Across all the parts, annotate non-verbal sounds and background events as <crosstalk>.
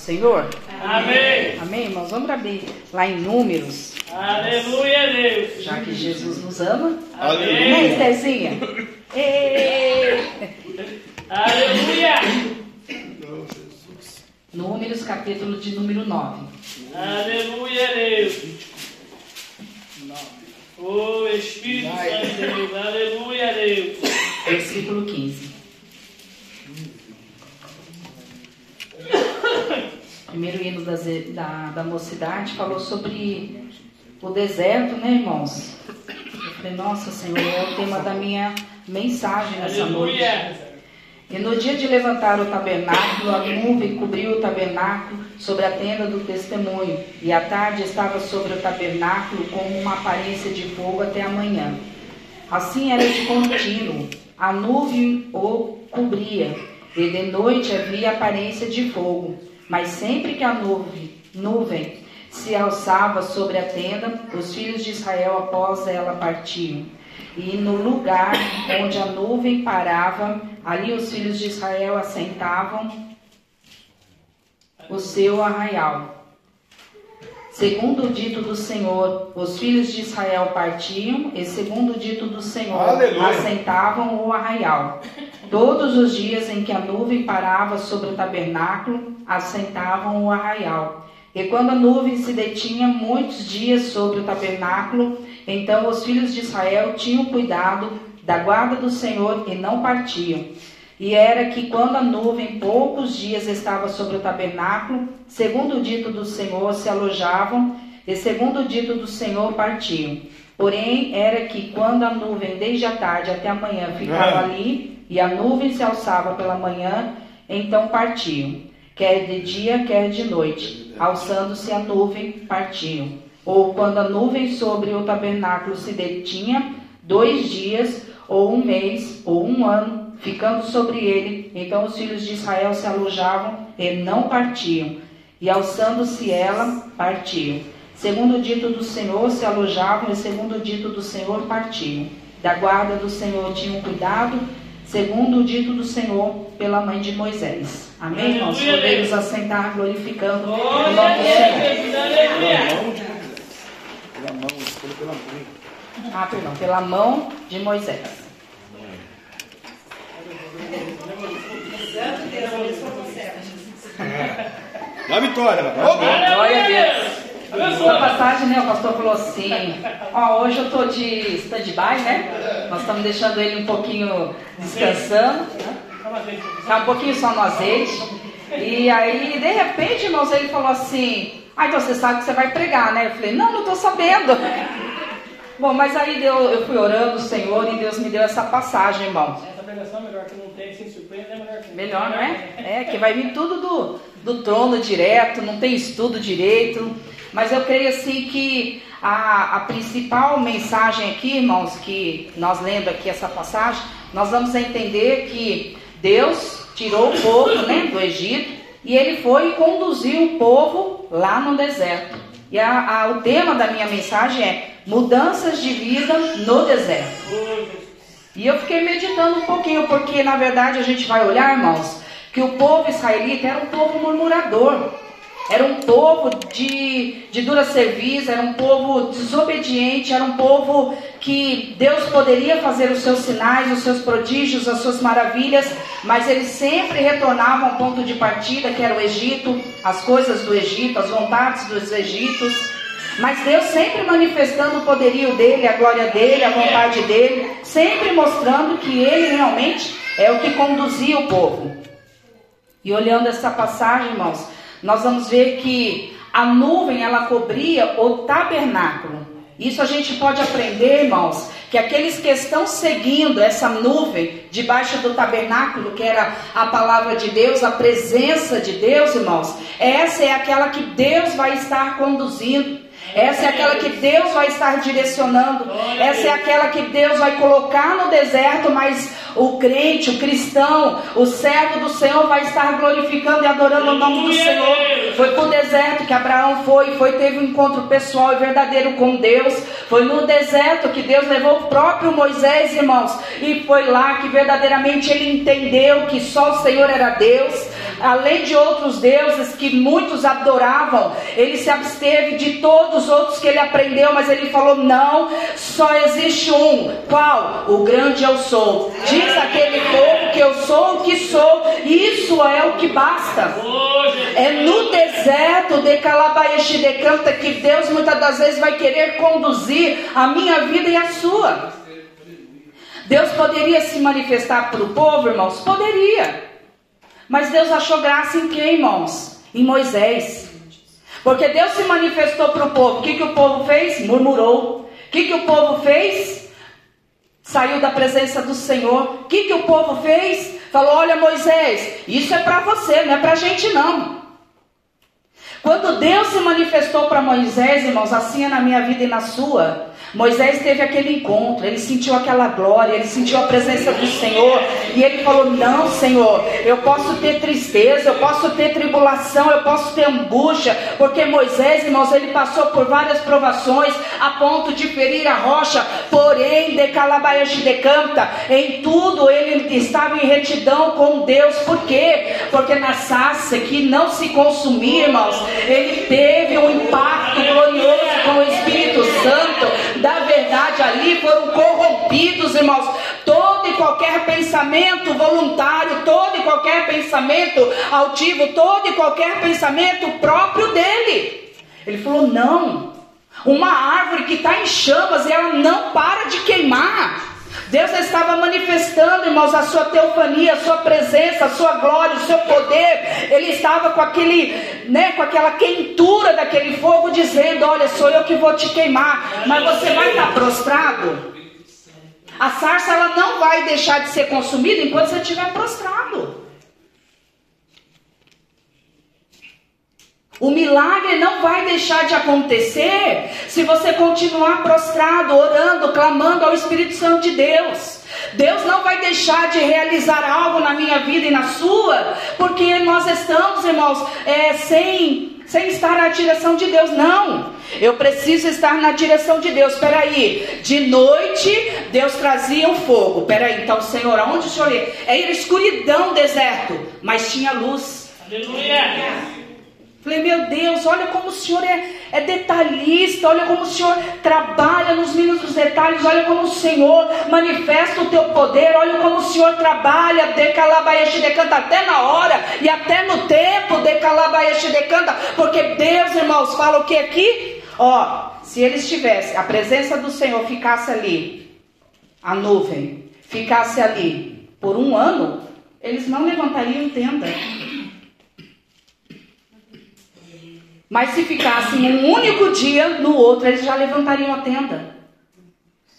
Senhor? Amém. Amém, irmãos? Vamos abrir lá em Números, Aleluia, Deus. já que Jesus nos ama. Amém. Estherzinha? Ê! Aleluia. Números, capítulo de número 9. Aleluia, Deus. Oh, Espírito Santo de Deus. Aleluia, Deus. versículo 15. Primeiro hino das- da, da mocidade falou sobre o deserto, né, irmãos? Eu falei, nossa Senhor, é o tema da minha mensagem nessa noite. E no dia de levantar o tabernáculo, a nuvem cobriu o tabernáculo sobre a tenda do testemunho, e a tarde estava sobre o tabernáculo como uma aparência de fogo até a manhã. Assim era de contínuo, a nuvem o cobria, e de noite havia aparência de fogo. Mas sempre que a nuvem, nuvem se alçava sobre a tenda, os filhos de Israel após ela partiam. E no lugar onde a nuvem parava, ali os filhos de Israel assentavam o seu arraial. Segundo o dito do Senhor, os filhos de Israel partiam, e segundo o dito do Senhor, Aleluia. assentavam o arraial. Todos os dias em que a nuvem parava sobre o tabernáculo, assentavam o arraial. E quando a nuvem se detinha muitos dias sobre o tabernáculo, então os filhos de Israel tinham cuidado da guarda do Senhor e não partiam. E era que quando a nuvem poucos dias estava sobre o tabernáculo, segundo o dito do Senhor, se alojavam, e segundo o dito do Senhor, partiam. Porém, era que quando a nuvem desde a tarde até a manhã ficava Ah. ali, e a nuvem se alçava pela manhã, então partiam. Quer de dia, quer de noite. Alçando-se a nuvem, partiam. Ou quando a nuvem sobre o tabernáculo se detinha, dois dias, ou um mês, ou um ano, ficando sobre ele, então os filhos de Israel se alojavam e não partiam. E alçando-se ela, partiam. Segundo o dito do Senhor, se alojavam, e segundo o dito do Senhor, partiam. Da guarda do Senhor tinham cuidado, segundo o dito do Senhor, pela mãe de Moisés. Amém, irmãos? Podemos assentar glorificando o nome do Senhor. Pela mão, pela, pela mãe. Ah, perdão, pela mão de Moisés. Dá vitória, rapaz. Glória a Deus. Essa passagem, né, o pastor falou assim, ó, hoje eu tô de stand-by, né? Nós estamos deixando ele um pouquinho descansando, né? Tá um pouquinho só no azeite. E aí, de repente, irmãos, ele falou assim, ah, então você sabe que você vai pregar, né? Eu falei, não, não tô sabendo. Bom, mas aí eu fui orando o Senhor e Deus me deu essa passagem, irmão. Essa pregação é melhor que não tem, sem surpresa, é melhor que Melhor, não é? É, que vai vir tudo do, do trono direto, não tem estudo direito. Mas eu creio assim que a, a principal mensagem aqui, irmãos, que nós lendo aqui essa passagem, nós vamos entender que Deus tirou o povo né, do Egito e ele foi conduziu o povo lá no deserto. E a- a- o tema da minha mensagem é mudanças de vida no deserto. E eu fiquei meditando um pouquinho, porque na verdade a gente vai olhar, irmãos, que o povo israelita era um povo murmurador. Era um povo de, de dura serviço, era um povo desobediente, era um povo que Deus poderia fazer os seus sinais, os seus prodígios, as suas maravilhas, mas eles sempre retornavam ao ponto de partida, que era o Egito, as coisas do Egito, as vontades dos Egitos. Mas Deus sempre manifestando o poderio dele, a glória dele, a vontade dele, sempre mostrando que ele realmente é o que conduzia o povo. E olhando essa passagem, irmãos, nós vamos ver que a nuvem ela cobria o tabernáculo. Isso a gente pode aprender, irmãos, que aqueles que estão seguindo essa nuvem debaixo do tabernáculo, que era a palavra de Deus, a presença de Deus, irmãos, essa é aquela que Deus vai estar conduzindo. Essa é aquela que Deus vai estar direcionando. Essa é aquela que Deus vai colocar no deserto, mas o crente, o cristão, o servo do Senhor vai estar glorificando e adorando o nome do Senhor. Foi pro deserto que Abraão foi, foi teve um encontro pessoal e verdadeiro com Deus. Foi no deserto que Deus levou o próprio Moisés, irmãos, e foi lá que verdadeiramente ele entendeu que só o Senhor era Deus. além de outros deuses que muitos adoravam, ele se absteve de todos os outros que ele aprendeu, mas ele falou: não, só existe um. Qual? O grande eu sou. Diz aquele povo que eu sou o que sou, isso é o que basta. É no deserto de Calabaeshi de Canta que Deus muitas das vezes vai querer conduzir a minha vida e a sua. Deus poderia se manifestar para o povo, irmãos? Poderia. Mas Deus achou graça em quem, irmãos? Em Moisés. Porque Deus se manifestou para o povo. O que, que o povo fez? Murmurou. O que, que o povo fez? Saiu da presença do Senhor. O que, que o povo fez? Falou: Olha, Moisés, isso é para você, não é para a gente não. Quando Deus se manifestou para Moisés, irmãos, assim é na minha vida e na sua. Moisés teve aquele encontro, ele sentiu aquela glória, ele sentiu a presença do Senhor, e ele falou: Não, Senhor, eu posso ter tristeza, eu posso ter tribulação, eu posso ter angústia, porque Moisés, irmãos, ele passou por várias provações a ponto de ferir a rocha, porém, de Calabaias de Decanta, em tudo ele estava em retidão com Deus, por quê? Porque na saça que não se consumia, irmãos, ele teve um impacto glorioso com o Espírito Santo da verdade ali foram corrompidos, irmãos. Todo e qualquer pensamento voluntário, todo e qualquer pensamento altivo, todo e qualquer pensamento próprio dele. Ele falou: não. Uma árvore que está em chamas e ela não para de queimar. Deus estava manifestando, irmãos, a sua teofania, a sua presença, a sua glória, o seu poder. Ele estava com aquele, né, com aquela quentura daquele fogo, dizendo: Olha, sou eu que vou te queimar, mas você vai estar prostrado. A sarça ela não vai deixar de ser consumida enquanto você estiver prostrado. O milagre não vai deixar de acontecer se você continuar prostrado, orando, clamando ao Espírito Santo de Deus. Deus não vai deixar de realizar algo na minha vida e na sua, porque nós estamos, irmãos, é, sem, sem estar na direção de Deus. Não, eu preciso estar na direção de Deus. Peraí, de noite Deus trazia o fogo. Peraí, então, Senhor, aonde o Senhor é? Era escuridão, deserto, mas tinha luz. Aleluia. Falei, meu Deus, olha como o Senhor é, é, detalhista, olha como o Senhor trabalha nos mínimos detalhes, olha como o Senhor manifesta o teu poder, olha como o Senhor trabalha, de calabaeste decanta até na hora e até no tempo, de calabaeste decanta, porque Deus, irmãos, fala o que aqui? Ó, se eles tivessem, a presença do Senhor ficasse ali, a nuvem ficasse ali por um ano, eles não levantariam tenda. Mas se ficassem um único dia, no outro eles já levantariam a tenda.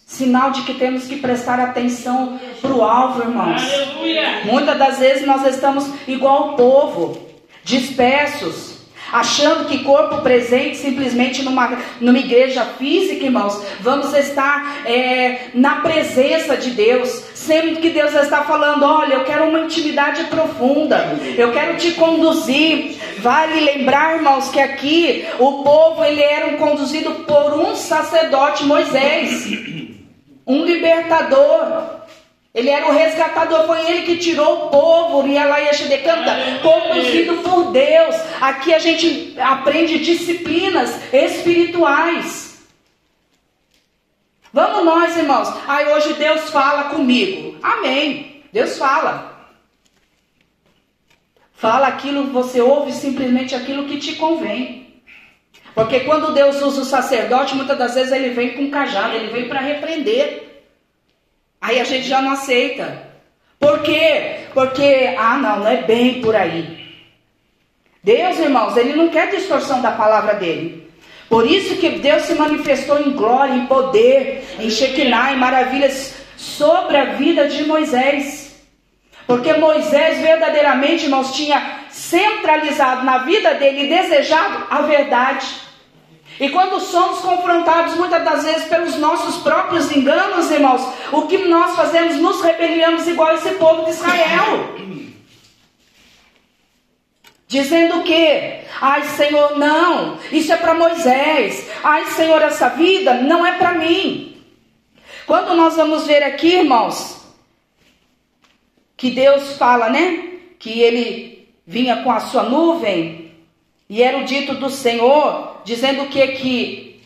Sinal de que temos que prestar atenção para o alvo, irmãos. Aleluia. Muitas das vezes nós estamos igual o povo, dispersos, achando que corpo presente simplesmente numa, numa igreja física, irmãos, vamos estar é, na presença de Deus, sempre que Deus está falando, olha, eu quero uma intimidade profunda, eu quero te conduzir. Vale lembrar, irmãos, que aqui o povo ele era conduzido por um sacerdote Moisés, um libertador. Ele era o resgatador, foi ele que tirou o povo, canta, conduzido por Deus. Aqui a gente aprende disciplinas espirituais. Vamos nós, irmãos. Ai, hoje Deus fala comigo. Amém. Deus fala. Fala aquilo, você ouve simplesmente aquilo que te convém. Porque quando Deus usa o sacerdote, muitas das vezes ele vem com cajado, ele vem para repreender. Aí a gente já não aceita. Por quê? Porque, ah, não, não é bem por aí. Deus, irmãos, ele não quer distorção da palavra dele. Por isso que Deus se manifestou em glória, em poder, em Shekinah, em maravilhas sobre a vida de Moisés. Porque Moisés verdadeiramente, irmãos, tinha centralizado na vida dele e desejado a verdade. E quando somos confrontados muitas das vezes pelos nossos próprios enganos, irmãos, o que nós fazemos? Nos rebeliamos igual esse povo de Israel. Dizendo o quê? Ai, Senhor, não, isso é para Moisés. Ai, Senhor, essa vida não é para mim. Quando nós vamos ver aqui, irmãos, que Deus fala, né? Que ele vinha com a sua nuvem, e era o dito do Senhor, dizendo que, que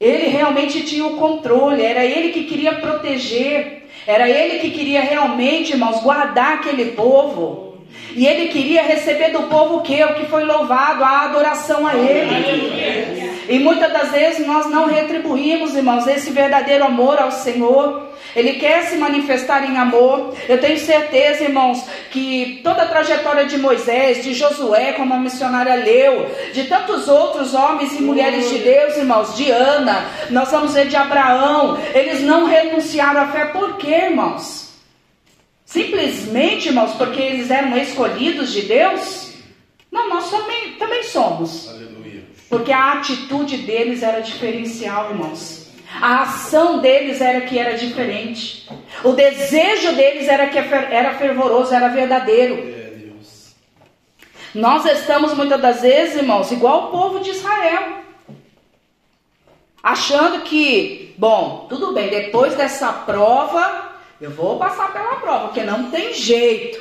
ele realmente tinha o controle, era ele que queria proteger, era ele que queria realmente, irmãos, guardar aquele povo. E ele queria receber do povo o que? O que foi louvado, a adoração a ele. E muitas das vezes nós não retribuímos, irmãos, esse verdadeiro amor ao Senhor. Ele quer se manifestar em amor. Eu tenho certeza, irmãos, que toda a trajetória de Moisés, de Josué, como a missionária leu, de tantos outros homens e mulheres de Deus, irmãos, de Ana, nós vamos ver de Abraão, eles não renunciaram à fé. Por quê, irmãos? Simplesmente, irmãos, porque eles eram escolhidos de Deus? Não, nós também, também somos. Aleluia. Porque a atitude deles era diferencial, irmãos. A ação deles era que era diferente. O desejo deles era que era fervoroso, era verdadeiro. Nós estamos muitas das vezes, irmãos, igual o povo de Israel. Achando que, bom, tudo bem, depois dessa prova, eu vou passar pela prova, porque não tem jeito.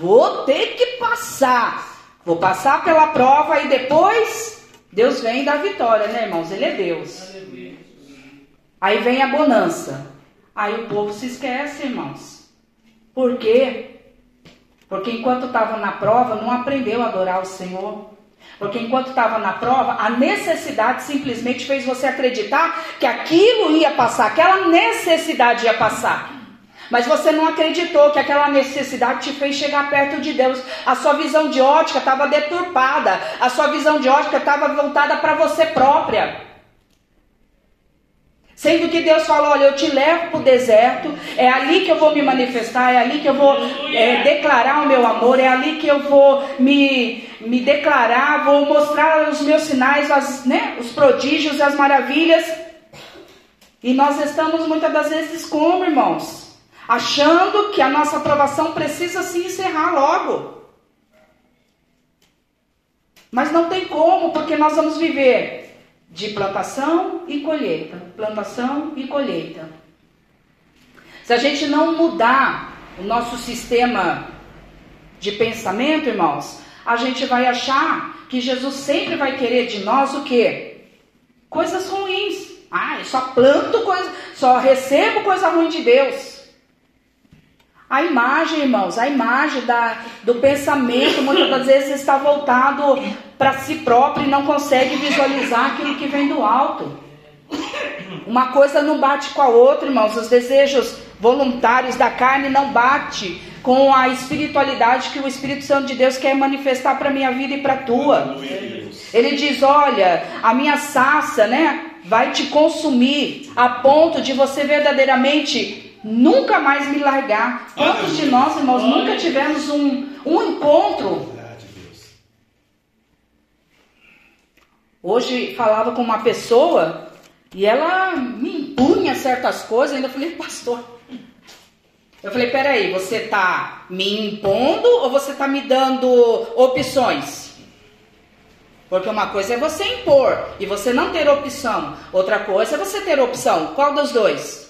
vou ter que passar. Vou passar pela prova e depois Deus vem da vitória, né, irmãos? Ele é Deus. Aí vem a bonança. Aí o povo se esquece, irmãos. Por quê? Porque enquanto estava na prova, não aprendeu a adorar o Senhor. Porque enquanto estava na prova, a necessidade simplesmente fez você acreditar que aquilo ia passar, aquela necessidade ia passar. Mas você não acreditou que aquela necessidade te fez chegar perto de Deus. A sua visão de ótica estava deturpada. A sua visão de ótica estava voltada para você própria. Sendo que Deus falou: Olha, eu te levo para o deserto, é ali que eu vou me manifestar, é ali que eu vou é, declarar o meu amor, é ali que eu vou me, me declarar, vou mostrar os meus sinais, as, né, os prodígios e as maravilhas. E nós estamos muitas das vezes como, irmãos? Achando que a nossa aprovação precisa se encerrar logo. Mas não tem como, porque nós vamos viver de plantação e colheita, plantação e colheita. Se a gente não mudar o nosso sistema de pensamento, irmãos, a gente vai achar que Jesus sempre vai querer de nós o quê? Coisas ruins. Ah, eu só planto coisa, só recebo coisa ruim de Deus. A imagem, irmãos, a imagem da, do pensamento muitas das vezes está voltado para si próprio e não consegue visualizar aquilo que vem do alto. Uma coisa não bate com a outra, irmãos. Os desejos voluntários da carne não bate com a espiritualidade que o Espírito Santo de Deus quer manifestar para minha vida e para a tua. Ele diz: "Olha, a minha saça, né, vai te consumir a ponto de você verdadeiramente nunca mais me largar. Quantos de nós, irmãos, nunca tivemos um, um encontro? Hoje falava com uma pessoa e ela me impunha certas coisas. Ainda falei, pastor. Eu falei, peraí, você está me impondo ou você está me dando opções? Porque uma coisa é você impor e você não ter opção. Outra coisa é você ter opção. Qual dos dois?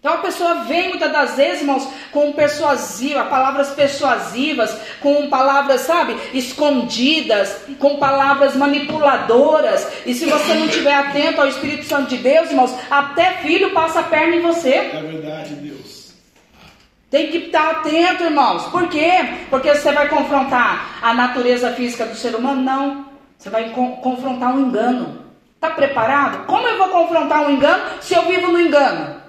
Então a pessoa vem muitas das vezes, irmãos, com persuasiva, palavras persuasivas, com palavras, sabe, escondidas, com palavras manipuladoras. E se você não estiver atento ao Espírito Santo de Deus, irmãos, até filho passa a perna em você. É verdade, Deus. Tem que estar atento, irmãos. Por quê? Porque você vai confrontar a natureza física do ser humano? Não. Você vai co confrontar um engano. Está preparado? Como eu vou confrontar um engano se eu vivo no engano?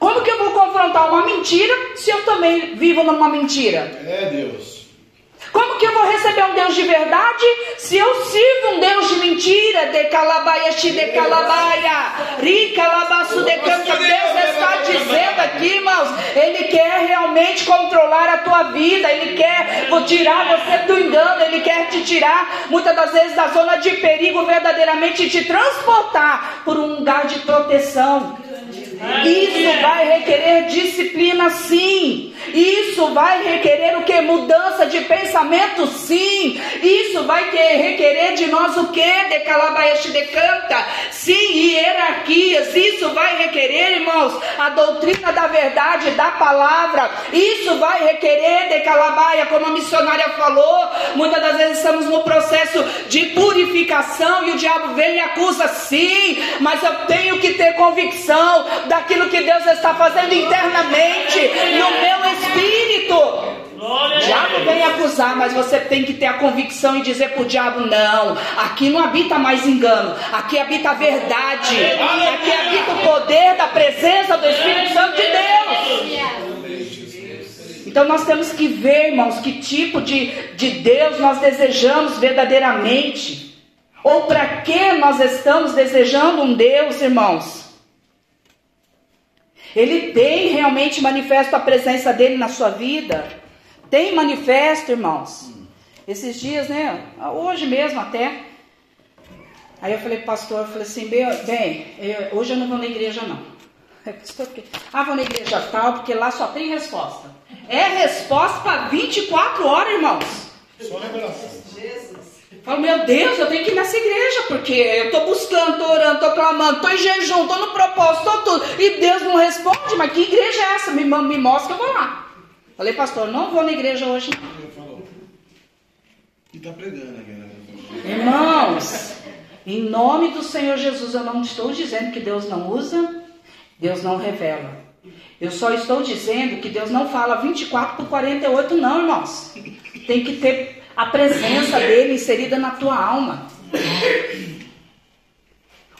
Como que eu vou confrontar uma mentira se eu também vivo numa mentira? É Deus. Como que eu vou receber um Deus de verdade se eu sirvo um Deus de mentira? De calabaia, de calabaia, rica labaço de canta. Deus está dizendo aqui, irmãos, Ele quer realmente controlar a tua vida, Ele quer tirar você do engano, Ele quer te tirar, muitas das vezes, da zona de perigo, verdadeiramente te transportar por um lugar de proteção. Isso vai requerer disciplina, sim. Isso vai requerer o que? Mudança de pensamento, sim. Isso vai requerer de nós o que? De calabaeste de canta? Sim, hierarquias. Isso vai requerer, irmãos, a doutrina da verdade, da palavra. Isso vai requerer de calabaia, como a missionária falou. Muitas das vezes estamos no processo de purificação e o diabo vem e acusa, sim, mas eu tenho que ter convicção daquilo que Deus está fazendo internamente no meu espírito. O diabo vem acusar, mas você tem que ter a convicção e dizer para o diabo: não, aqui não habita mais engano, aqui habita a verdade, aqui habita o poder da presença do Espírito Santo de Deus. Então nós temos que ver, irmãos, que tipo de, de Deus nós desejamos verdadeiramente. Ou para que nós estamos desejando um Deus, irmãos? Ele tem realmente manifesto a presença dele na sua vida? Tem manifesto, irmãos? Esses dias, né? Hoje mesmo até. Aí eu falei, pastor, eu falei assim, bem, bem eu, hoje eu não vou na igreja não. <laughs> Ah, vou na igreja tal, porque lá só tem resposta. É resposta para 24 horas, irmãos. Só revelação. Falo, meu Deus, eu tenho que ir nessa igreja, porque eu estou buscando, estou orando, estou clamando, estou em jejum, estou no propósito, estou tudo. E Deus não responde, mas que igreja é essa? Me, me mostra que eu vou lá. Falei, pastor, não vou na igreja hoje. E está pregando aqui, né? Irmãos, em nome do Senhor Jesus, eu não estou dizendo que Deus não usa, Deus não revela. Eu só estou dizendo que Deus não fala 24 por 48, não, irmãos. Tem que ter a presença dele inserida na tua alma.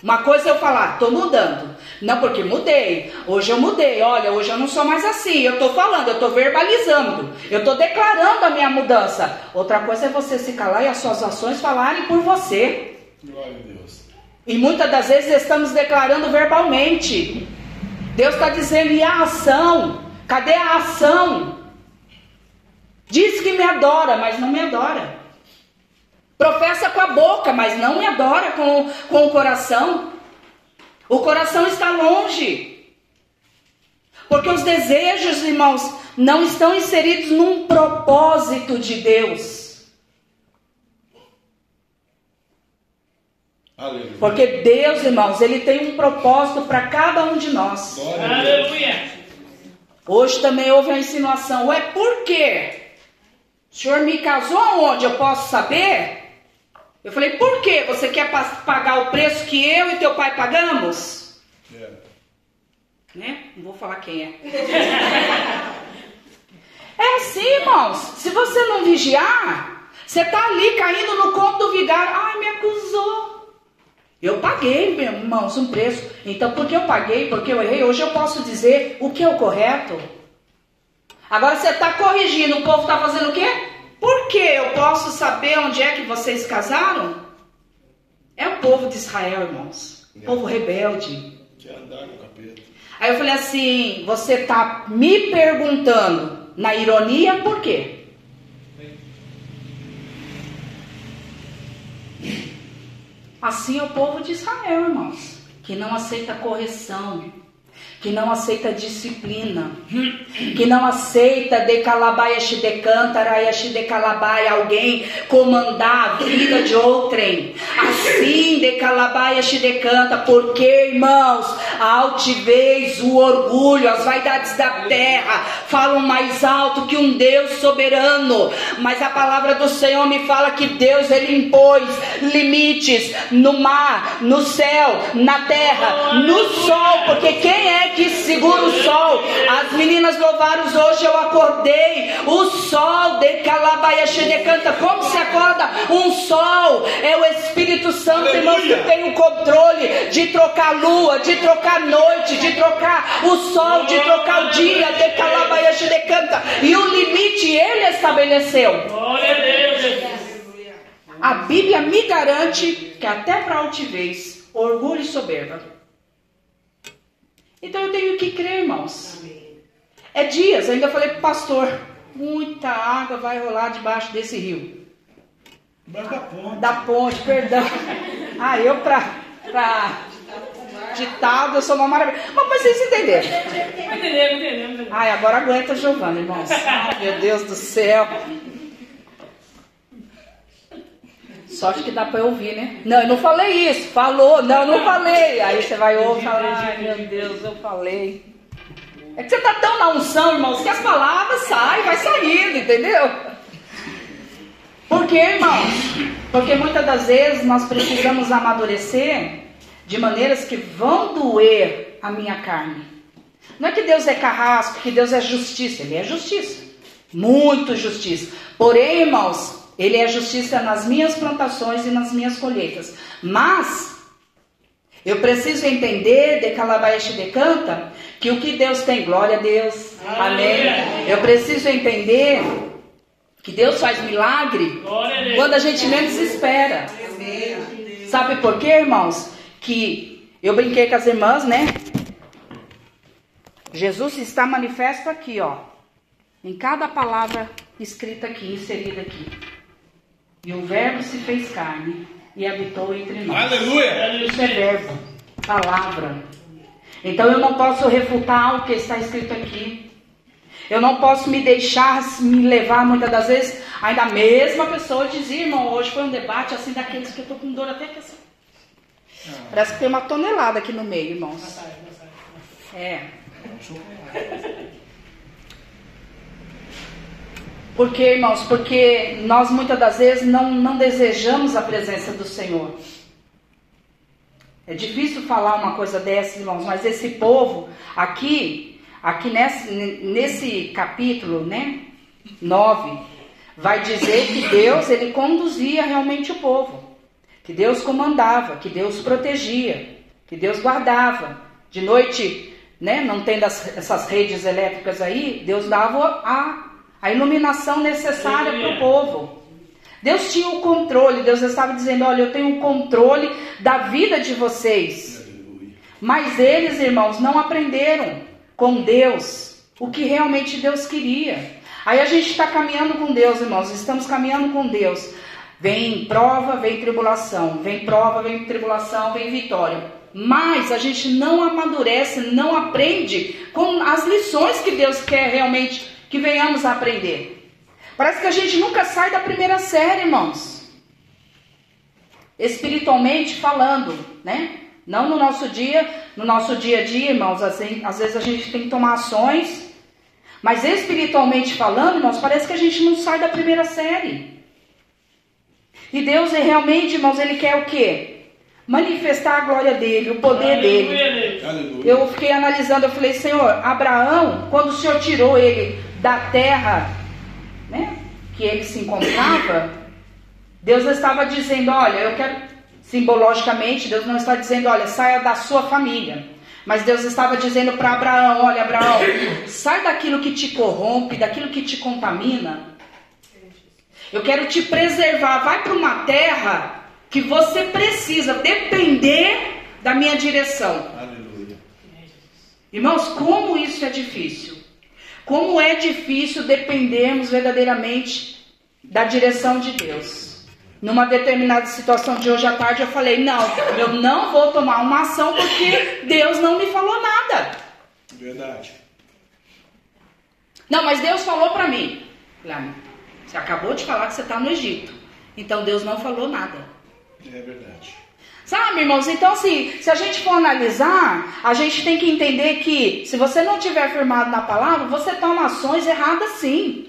Uma coisa é eu falar, estou mudando. Não, porque mudei. Hoje eu mudei. Olha, hoje eu não sou mais assim. Eu estou falando, eu estou verbalizando. Eu estou declarando a minha mudança. Outra coisa é você se calar e as suas ações falarem por você. Glória a Deus. E muitas das vezes estamos declarando verbalmente. Deus está dizendo, e a ação? Cadê a ação? Diz que me adora, mas não me adora. Professa com a boca, mas não me adora com, com o coração. O coração está longe. Porque os desejos, irmãos, não estão inseridos num propósito de Deus. Aleluia. Porque Deus, irmãos, Ele tem um propósito para cada um de nós. Aleluia. Hoje também houve a insinuação, ué, por quê? O senhor me casou aonde? Eu posso saber? Eu falei, por quê? Você quer pagar o preço que eu e teu pai pagamos? É. Né? Não vou falar quem é. <laughs> é assim, irmãos. Se você não vigiar, você tá ali caindo no conto do vigário. Ai, me acusou. Eu paguei, irmãos, um preço. Então, porque eu paguei, porque eu errei, hoje eu posso dizer o que é o correto. Agora você está corrigindo, o povo está fazendo o quê? Por que eu posso saber onde é que vocês casaram? É o povo de Israel, irmãos. O povo rebelde. Aí eu falei assim: você está me perguntando na ironia por quê? Assim é o povo de Israel, irmãos, que não aceita correção, que não aceita disciplina, que não aceita de calabaia de cântara de calabaia alguém comandar a vida de outrem. Assim de calabaia de canta, porque irmãos, a altivez, o orgulho, as vaidades da terra falam mais alto que um Deus soberano. Mas a palavra do Senhor me fala que Deus ele impôs limites no mar, no céu, na terra, no sol, porque quem é que segura o sol. As meninas louvaram hoje, eu acordei. O sol de Calabaiaxê de canta. Como se acorda? Um sol. É o Espírito Santo, irmãos, que tem o controle de trocar lua, de trocar noite, de trocar o sol, de trocar o dia de Calabaiaxê de canta. E o limite ele estabeleceu. Glória a Deus. A Bíblia me garante que até para altivez, orgulho e soberba então eu tenho que crer, irmãos. Amém. É dias, eu ainda falei para o pastor, muita água vai rolar debaixo desse rio. Da ponte. Da ponte, perdão. <laughs> Ah, eu para pra ditado, eu sou uma maravilha. Mas vocês entenderam. Entendemos, entendemos. Ai, agora aguenta Giovana, irmãos. Meu Deus do céu. Sorte que dá para ouvir, né? Não, eu não falei isso. Falou. Não, não falei. Aí você vai ouvir e ai meu Deus, eu falei. É que você tá tão na unção, irmãos, que as palavras saem, vai saindo, entendeu? Por quê, irmãos? Porque muitas das vezes nós precisamos amadurecer de maneiras que vão doer a minha carne. Não é que Deus é carrasco, que Deus é justiça. Ele é justiça. Muito justiça. Porém, irmãos, Ele é justiça nas minhas plantações e nas minhas colheitas. Mas, eu preciso entender, de Calabaeste decanta, que o que Deus tem, glória a Deus. Amém. Eu preciso entender que Deus faz milagre quando a gente menos espera. Sabe por quê, irmãos? Que eu brinquei com as irmãs, né? Jesus está manifesto aqui, ó. Em cada palavra escrita aqui, inserida aqui. E o verbo se fez carne e habitou entre nós. Aleluia! Isso é verbo, palavra. Então eu não posso refutar o que está escrito aqui. Eu não posso me deixar me levar muitas das vezes. Ainda a mesma pessoa dizia, irmão, hoje foi um debate assim daqueles que eu tô com dor até que. Parece que tem uma tonelada aqui no meio, irmãos. É. Por quê, irmãos? Porque nós muitas das vezes não, não desejamos a presença do Senhor. É difícil falar uma coisa dessa, irmãos, mas esse povo aqui, aqui nesse, nesse capítulo, né, 9, vai dizer que Deus, ele conduzia realmente o povo. Que Deus comandava, que Deus protegia, que Deus guardava. De noite, né, não tendo as, essas redes elétricas aí, Deus dava a, a iluminação necessária para o povo. Deus tinha o controle, Deus estava dizendo: Olha, eu tenho o controle da vida de vocês. Mas eles, irmãos, não aprenderam com Deus o que realmente Deus queria. Aí a gente está caminhando com Deus, irmãos, estamos caminhando com Deus. Vem prova, vem tribulação, vem prova, vem tribulação, vem vitória. Mas a gente não amadurece, não aprende com as lições que Deus quer realmente que venhamos a aprender. Parece que a gente nunca sai da primeira série, irmãos. Espiritualmente falando, né? Não no nosso dia, no nosso dia a dia, irmãos, assim, às vezes a gente tem que tomar ações, mas espiritualmente falando, irmãos, parece que a gente não sai da primeira série. E Deus é realmente, irmãos, ele quer o quê? manifestar a glória dele, o poder Aleluia. dele. Aleluia. Eu fiquei analisando, eu falei, Senhor, Abraão, quando o Senhor tirou ele da terra, né, que ele se encontrava, Deus estava dizendo, olha, eu quero, simbologicamente, Deus não está dizendo, olha, saia da sua família. Mas Deus estava dizendo para Abraão, olha, Abraão, sai daquilo que te corrompe, daquilo que te contamina. Eu quero te preservar, vai para uma terra que você precisa depender da minha direção. Aleluia. Irmãos, como isso é difícil. Como é difícil dependermos verdadeiramente da direção de Deus. Numa determinada situação de hoje à tarde, eu falei: não, eu não vou tomar uma ação porque Deus não me falou nada. Verdade. Não, mas Deus falou para mim. Você acabou de falar que você está no Egito. Então Deus não falou nada. É verdade. Sabe, irmãos? Então, assim, se a gente for analisar, a gente tem que entender que se você não tiver firmado na palavra, você toma ações erradas sim.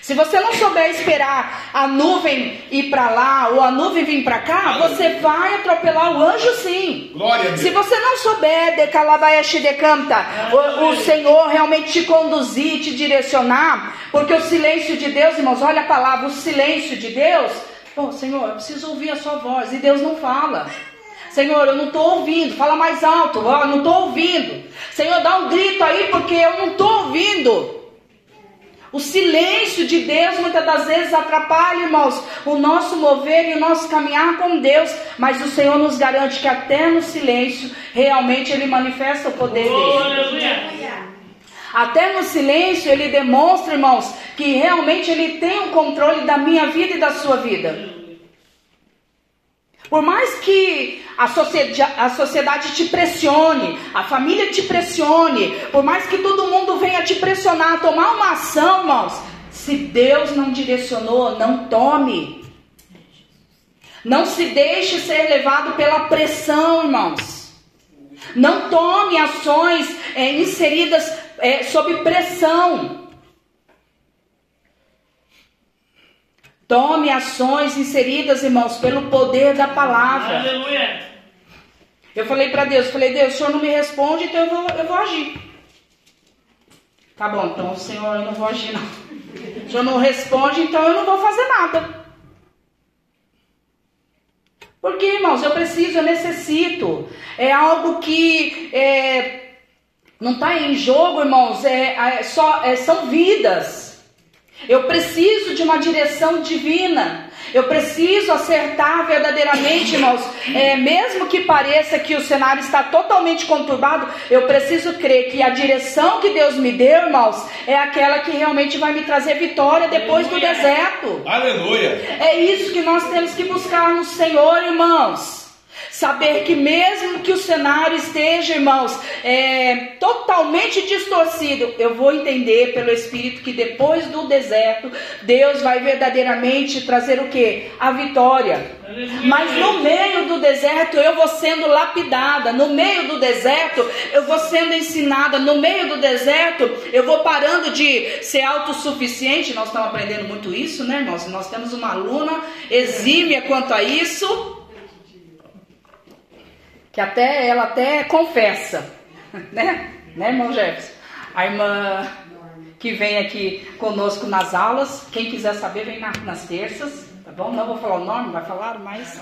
Se você não souber esperar a nuvem ir para lá ou a nuvem vir para cá, você vai atropelar o anjo sim. Glória a Deus. Se você não souber de calabaeste de canta, o, o Senhor realmente te conduzir, te direcionar, porque o silêncio de Deus, irmãos, olha a palavra, o silêncio de Deus Pô, Senhor, eu preciso ouvir a sua voz. E Deus não fala. Senhor, eu não estou ouvindo. Fala mais alto. Ó, não estou ouvindo. Senhor, dá um grito aí porque eu não estou ouvindo. O silêncio de Deus muitas das vezes atrapalha, irmãos, o nosso mover e o nosso caminhar com Deus. Mas o Senhor nos garante que até no silêncio, realmente Ele manifesta o poder oh, dele. Até no silêncio ele demonstra, irmãos, que realmente ele tem o controle da minha vida e da sua vida. Por mais que a sociedade, a sociedade te pressione, a família te pressione, por mais que todo mundo venha te pressionar a tomar uma ação, irmãos, se Deus não direcionou, não tome. Não se deixe ser levado pela pressão, irmãos. Não tome ações é, inseridas é, sob pressão. Tome ações inseridas, irmãos, pelo poder da palavra. Aleluia. Eu falei para Deus, falei, Deus, o Senhor não me responde, então eu vou, eu vou agir. Tá bom, então, Senhor, eu não vou agir não. O Senhor não responde, então eu não vou fazer nada. Porque, irmãos, eu preciso, eu necessito. É algo que é, não está em jogo, irmãos, é, é só, é, são vidas. Eu preciso de uma direção divina. Eu preciso acertar verdadeiramente, irmãos. É, mesmo que pareça que o cenário está totalmente conturbado, eu preciso crer que a direção que Deus me deu, irmãos, é aquela que realmente vai me trazer vitória depois Aleluia. do deserto. Aleluia! É isso que nós temos que buscar no Senhor, irmãos. Saber que mesmo que o cenário esteja, irmãos, é, totalmente distorcido, eu vou entender pelo Espírito que depois do deserto, Deus vai verdadeiramente trazer o que? A vitória. Mas no meio do deserto eu vou sendo lapidada, no meio do deserto eu vou sendo ensinada, no meio do deserto eu vou parando de ser autossuficiente. Nós estamos aprendendo muito isso, né, irmãos? Nós temos uma aluna exímia quanto a isso que até ela até confessa, né? Né, irmão Jefferson? A irmã que vem aqui conosco nas aulas, quem quiser saber, vem na, nas terças, tá bom? Não vou falar o nome, vai falar, mas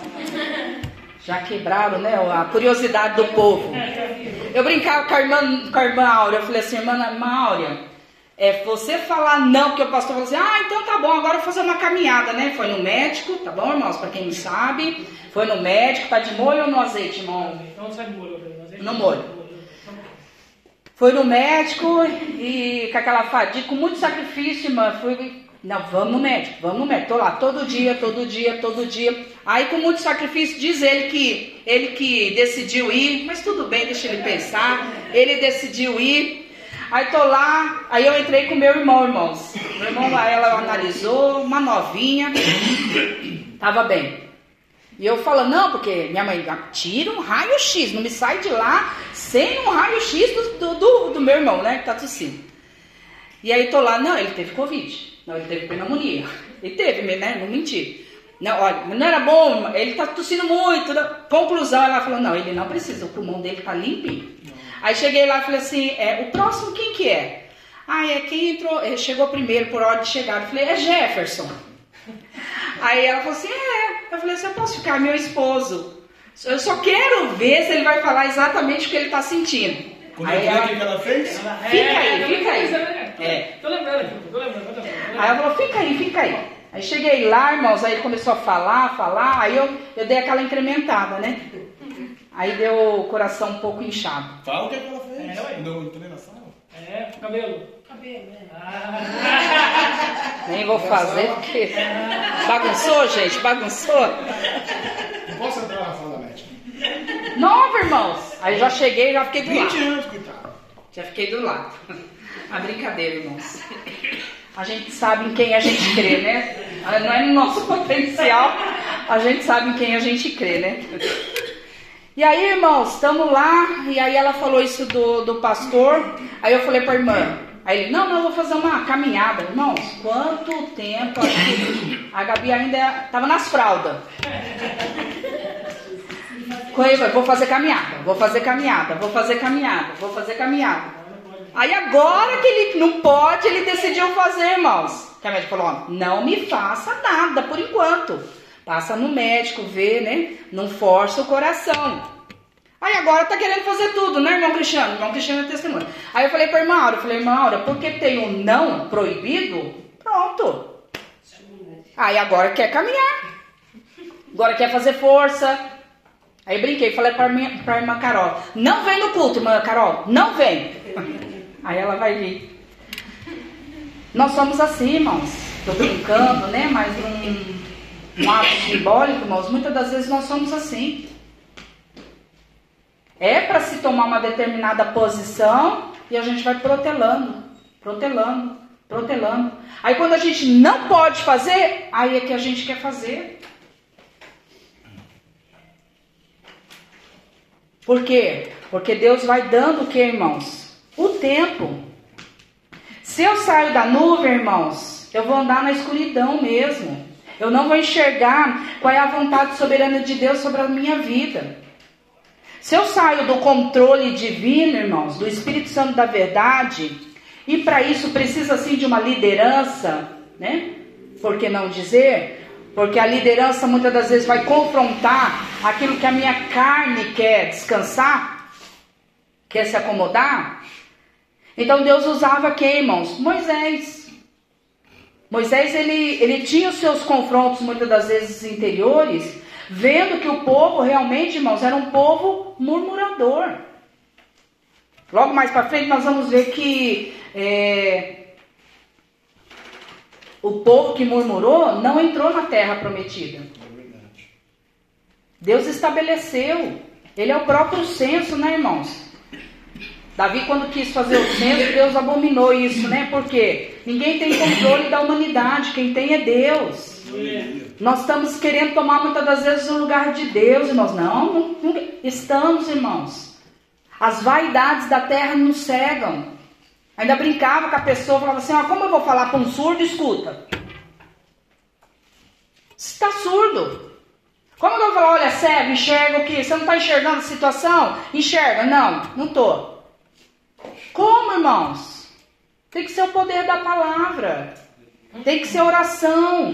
já quebraram, né? A curiosidade do povo. Eu brincava com a irmã, com a irmã Áurea, eu falei assim, irmã Áurea, é você falar não, porque o pastor falou assim, ah, então tá bom, agora eu vou fazer uma caminhada, né? Foi no médico, tá bom, irmãos? Para quem não sabe, foi no médico, tá de molho ou no azeite, irmão? Não sai de molho. No molho. Foi no médico e com aquela fadiga, com muito sacrifício, irmã. Fui, não, vamos no médico, vamos no médico. Tô lá todo dia, todo dia, todo dia. Aí com muito sacrifício diz ele que ele que decidiu ir, mas tudo bem, deixa ele pensar. Ele decidiu ir. Aí tô lá, aí eu entrei com meu irmão, irmãos. Meu irmão, ela analisou, uma novinha, tava bem. E eu falo, não, porque minha mãe tira um raio-x, não me sai de lá sem um raio-x do, do, do, meu irmão, né, que tá tossindo. E aí tô lá, não, ele teve Covid, não, ele teve pneumonia. Ele teve, né, não mentir. Não, olha, não era bom, ele tá tossindo muito. Né? Conclusão, ela falou, não, ele não precisa, o pulmão dele tá limpinho. Aí cheguei lá e falei assim, é, o próximo quem que é? Ah, é quem entrou, chegou primeiro por hora de chegada. Eu falei, é Jefferson. <laughs> Aí ela falou assim: É. Eu falei assim: Eu posso ficar meu esposo. Eu só quero ver se ele vai falar exatamente o que ele está sentindo. Quando aí ela... o que ela fez? Fica aí, fica aí. É. Tô lembrando, tô lembrando. Aí ela falou: Fica aí, fica aí. Aí cheguei lá, irmãos, aí começou a falar, falar, aí eu, eu dei aquela incrementada, né? Aí deu o coração um pouco inchado. Fala o que, é que ela fez. É, não entrei na sala. É, cabelo. Cabelo, né? Ah. Nem vou fazer porque. Bagunçou, gente? Bagunçou? Não posso entrar na sala médica. Nova, irmãos. Aí já cheguei já fiquei do 20 lado. 20 anos, coitado. Já fiquei do lado. A brincadeira, irmãos. A gente sabe em quem a gente crê, né? Não é no nosso <laughs> potencial, a gente sabe em quem a gente crê, né? E aí, irmãos, estamos lá, e aí ela falou isso do, do pastor. Aí eu falei para irmã, aí ele, não, não, eu vou fazer uma caminhada. Irmãos, quanto tempo aqui? A Gabi ainda estava nas fraldas. Vou fazer caminhada, vou fazer caminhada, vou fazer caminhada, vou fazer caminhada. Aí agora que ele não pode, ele decidiu fazer, irmãos. Que a médica falou, não me faça nada por enquanto. Passa no médico, vê, né? Não força o coração. Aí agora tá querendo fazer tudo, né, irmão Cristiano? Irmão Cristiano é testemunho. Aí eu falei pra irmã Aura, eu falei, irmã Aura, porque tem o um não proibido, pronto. Aí agora quer caminhar. Agora quer fazer força. Aí brinquei, falei pra, minha, pra irmã Carol, não vem no culto, irmã Carol, não vem. <laughs> Aí ela vai vir. Nós somos assim, irmãos. Tô brincando, né? Mas um um ato simbólico, irmãos, muitas das vezes nós somos assim. É para se tomar uma determinada posição e a gente vai protelando, protelando, protelando. Aí quando a gente não pode fazer, aí é que a gente quer fazer. Por quê? Porque Deus vai dando o que, irmãos? O tempo. Se eu saio da nuvem, irmãos, eu vou andar na escuridão mesmo. Eu não vou enxergar qual é a vontade soberana de Deus sobre a minha vida. Se eu saio do controle divino, irmãos, do Espírito Santo da verdade, e para isso precisa sim de uma liderança, né? Por que não dizer? Porque a liderança muitas das vezes vai confrontar aquilo que a minha carne quer descansar, quer se acomodar. Então Deus usava quem, irmãos? Moisés. Moisés ele, ele tinha os seus confrontos muitas das vezes interiores, vendo que o povo realmente, irmãos, era um povo murmurador. Logo mais para frente nós vamos ver que é, o povo que murmurou não entrou na terra prometida. Deus estabeleceu. Ele é o próprio censo, né, irmãos? Davi, quando quis fazer o censo, Deus abominou isso, né? Porque ninguém tem controle da humanidade, quem tem é Deus. Nós estamos querendo tomar muitas das vezes o lugar de Deus, irmãos. Não, não, não estamos, irmãos. As vaidades da terra nos cegam. Ainda brincava com a pessoa, falava assim: ó, como eu vou falar para um surdo? Escuta. Você está surdo. Como eu vou falar, olha, cego, enxerga o que? Você não está enxergando a situação? Enxerga? Não, não estou. Como, irmãos? Tem que ser o poder da palavra. Tem que ser oração.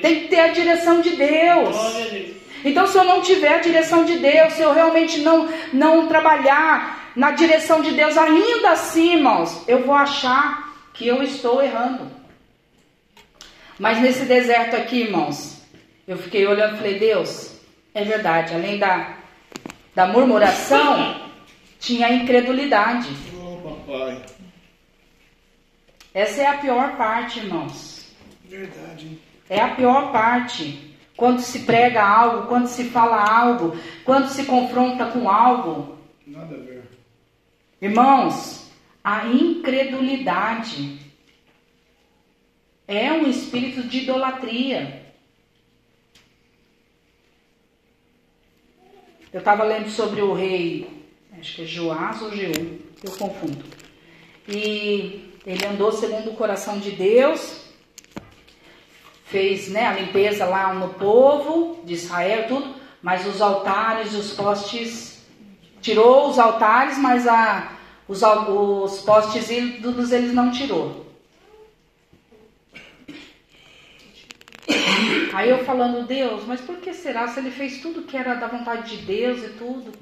Tem que ter a direção de Deus. Então, se eu não tiver a direção de Deus, se eu realmente não, não trabalhar na direção de Deus, ainda assim, irmãos, eu vou achar que eu estou errando. Mas nesse deserto aqui, irmãos, eu fiquei olhando e falei, Deus, é verdade, além da, da murmuração, tinha a incredulidade. Pai. Essa é a pior parte, irmãos. Verdade. É a pior parte. Quando se prega algo, quando se fala algo, quando se confronta com algo. Nada a ver. Irmãos, a incredulidade é um espírito de idolatria. Eu estava lendo sobre o rei, acho que é Joás ou Jeú, eu confundo. E ele andou segundo o coração de Deus, fez né, a limpeza lá no povo de Israel, tudo, mas os altares, os postes, tirou os altares, mas a, os, os postes ídolos eles não tirou. Aí eu falando, Deus, mas por que será se ele fez tudo que era da vontade de Deus e tudo?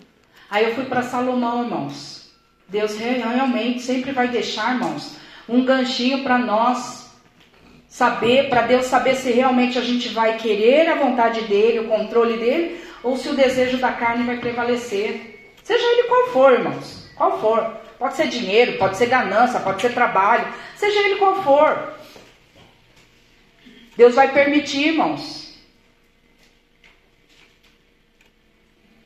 Aí eu fui para Salomão, irmãos. Deus realmente sempre vai deixar, irmãos, um ganchinho para nós saber, para Deus saber se realmente a gente vai querer a vontade dele, o controle dele, ou se o desejo da carne vai prevalecer. Seja ele qual for, irmãos, qual for. Pode ser dinheiro, pode ser ganância, pode ser trabalho, seja ele qual for. Deus vai permitir, irmãos.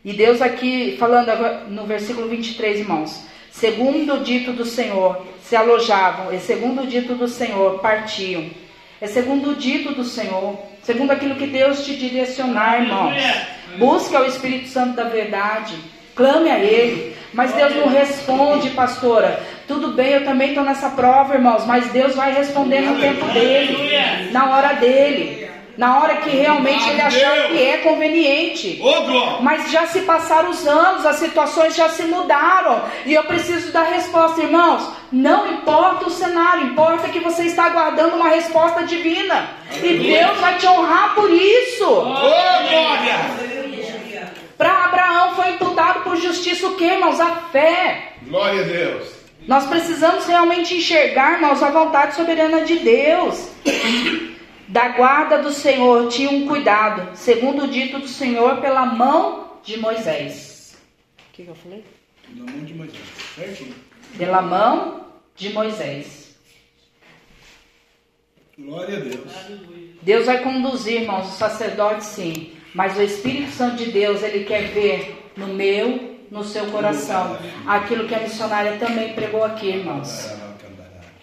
E Deus aqui, falando no versículo 23, irmãos, segundo o dito do Senhor, se alojavam, e segundo o dito do Senhor, partiam. É segundo o dito do Senhor, segundo aquilo que Deus te direcionar, irmãos. Busque o Espírito Santo da verdade, clame a Ele. Mas Deus não responde, pastora. Tudo bem, eu também estou nessa prova, irmãos, mas Deus vai responder no tempo dele, na hora dele. Na hora que realmente ele achar que é conveniente. Mas já se passaram os anos, as situações já se mudaram. E eu preciso dar resposta, irmãos. Não importa o cenário, importa que você está aguardando uma resposta divina. E Deus vai te honrar por isso. Para Abraão foi imputado por justiça o que, irmãos? A fé. Glória a Deus. Nós precisamos realmente enxergar, irmãos, a vontade soberana de Deus. Da guarda do Senhor tinha um cuidado, segundo o dito do Senhor, pela mão de Moisés. O que, que eu falei? Na mão de Moisés. Certinho. Pela mão de Moisés. Glória a Deus. Deus vai conduzir, irmãos, o sacerdote sim. Mas o Espírito Santo de Deus, ele quer ver no meu, no seu coração, aquilo que a missionária também pregou aqui, irmãos.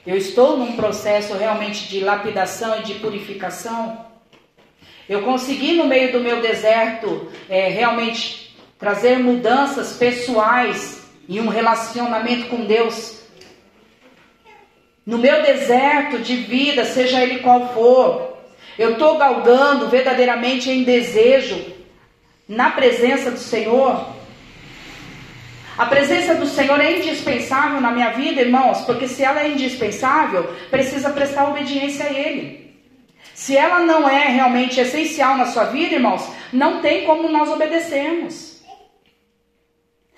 Eu estou num processo realmente de lapidação e de purificação. Eu consegui, no meio do meu deserto, é, realmente trazer mudanças pessoais e um relacionamento com Deus. No meu deserto de vida, seja ele qual for, eu estou galgando verdadeiramente em desejo na presença do Senhor. A presença do Senhor é indispensável na minha vida, irmãos, porque se ela é indispensável, precisa prestar obediência a Ele. Se ela não é realmente essencial na sua vida, irmãos, não tem como nós obedecermos.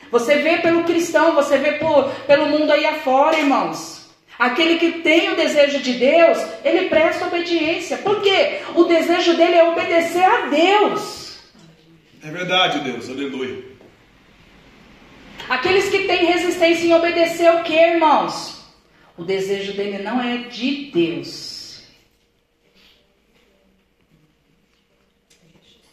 Você vê pelo cristão, você vê por, pelo mundo aí afora, irmãos. Aquele que tem o desejo de Deus, ele presta obediência. Por quê? O desejo dele é obedecer a Deus. É verdade, Deus. Aleluia. Aqueles que têm resistência em obedecer o que, irmãos? O desejo dele não é de Deus.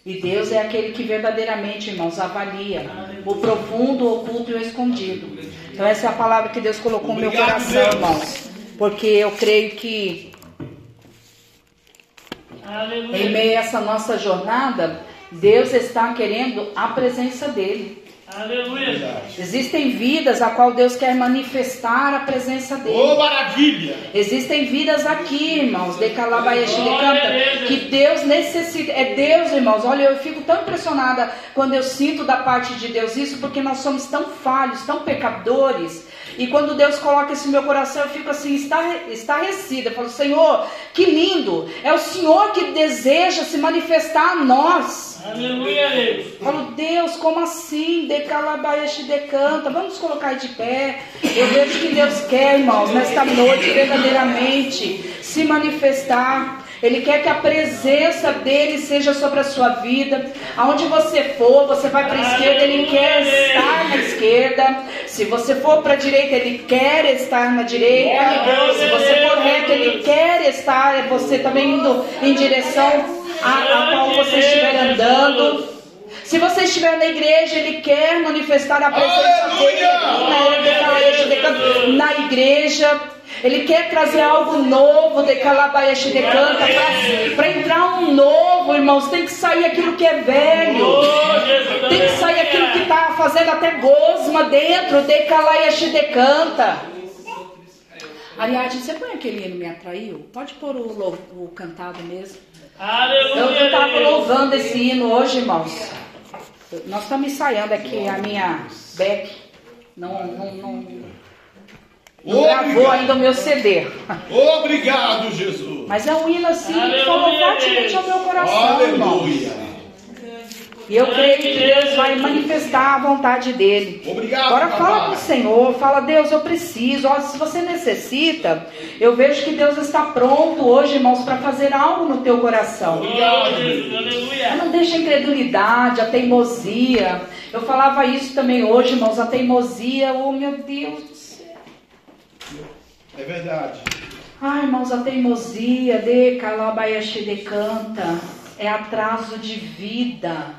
E Deus é aquele que verdadeiramente, irmãos, avalia o profundo, o oculto e o escondido. Então essa é a palavra que Deus colocou no meu coração, Deus. irmãos. Porque eu creio que em Aleluia. meio a essa nossa jornada, Deus está querendo a presença dele. Aleluia. Existem vidas a qual Deus quer manifestar a presença dele. Ô, maravilha! Existem vidas aqui, irmãos, de Calabaiaxi de Canta, que Deus necessita. É Deus, irmãos. Olha, eu fico tão impressionada quando eu sinto da parte de Deus isso, porque nós somos tão falhos, tão pecadores. E quando Deus coloca isso no meu coração, eu fico assim, estarre- estarrecida. Eu falo, Senhor, que lindo! É o Senhor que deseja se manifestar a nós. Aleluia, Deus. Falo, Deus, como assim? De Calabaiaxi de canta. Vamos colocar de pé. Eu vejo que Deus quer, irmãos, nesta noite, verdadeiramente, se manifestar. Ele quer que a presença dele seja sobre a sua vida. Aonde você for, você vai para a esquerda, ele quer estar na esquerda. Se você for para a direita, ele quer estar na direita. Se você for reto, ele quer estar. É você também indo em direção a, a qual você estiver andando. Se você estiver na igreja, ele quer manifestar a presença dele na igreja. Ele quer trazer algo novo de Calabaiaxi de Canta. Para entrar um novo, irmãos, tem que sair aquilo que é velho. Oh. Tem que sair aquilo que está fazendo até gosma dentro de Calaiaxi de Canta. Ariadne, você põe aquele hino me atraiu? Pode pôr o, o cantado mesmo. Aleluia, Eu estava louvando esse hino hoje, irmãos. Nós estamos ensaiando aqui a minha Beck. Não, não, não, não gravou Obrigado. ainda o meu CD. Obrigado, Jesus. Mas é um hino assim que Aleluia, falou fortemente ao meu coração. Aleluia. E eu creio que Deus vai manifestar a vontade dele. Obrigado, Agora fala papai. com o Senhor, fala, Deus, eu preciso. Ó, se você necessita, eu vejo que Deus está pronto hoje, irmãos, para fazer algo no teu coração. Oh, Jesus. Aleluia. Não deixa a incredulidade, a teimosia. Eu falava isso também hoje, irmãos, a teimosia, oh meu Deus. É verdade. Ai, irmãos, a teimosia de Calabaiaxi de canta é atraso de vida.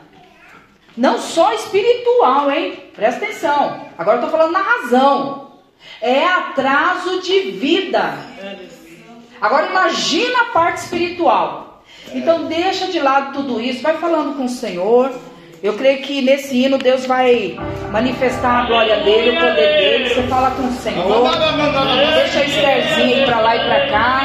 Não só espiritual, hein? Presta atenção. Agora eu tô falando na razão. É atraso de vida. Agora imagina a parte espiritual. Então deixa de lado tudo isso, vai falando com o Senhor. Eu creio que nesse hino Deus vai manifestar a glória dele, o poder dele. Você fala com o Senhor. Deixa a Estherzinha ir pra lá e pra cá.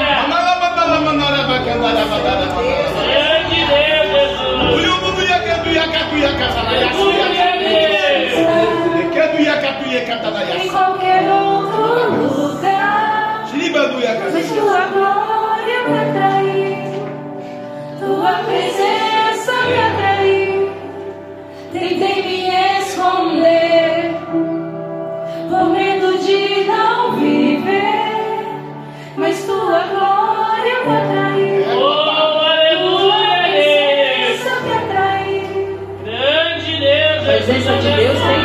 Em qualquer outro lugar, mas tua glória me atraiu, tua presença me atraiu. Tentei me esconder, por medo de não viver, mas tua glória me atraiu. Oh, aleluia, Deus. presença. Grande Deus, presença de Deus tem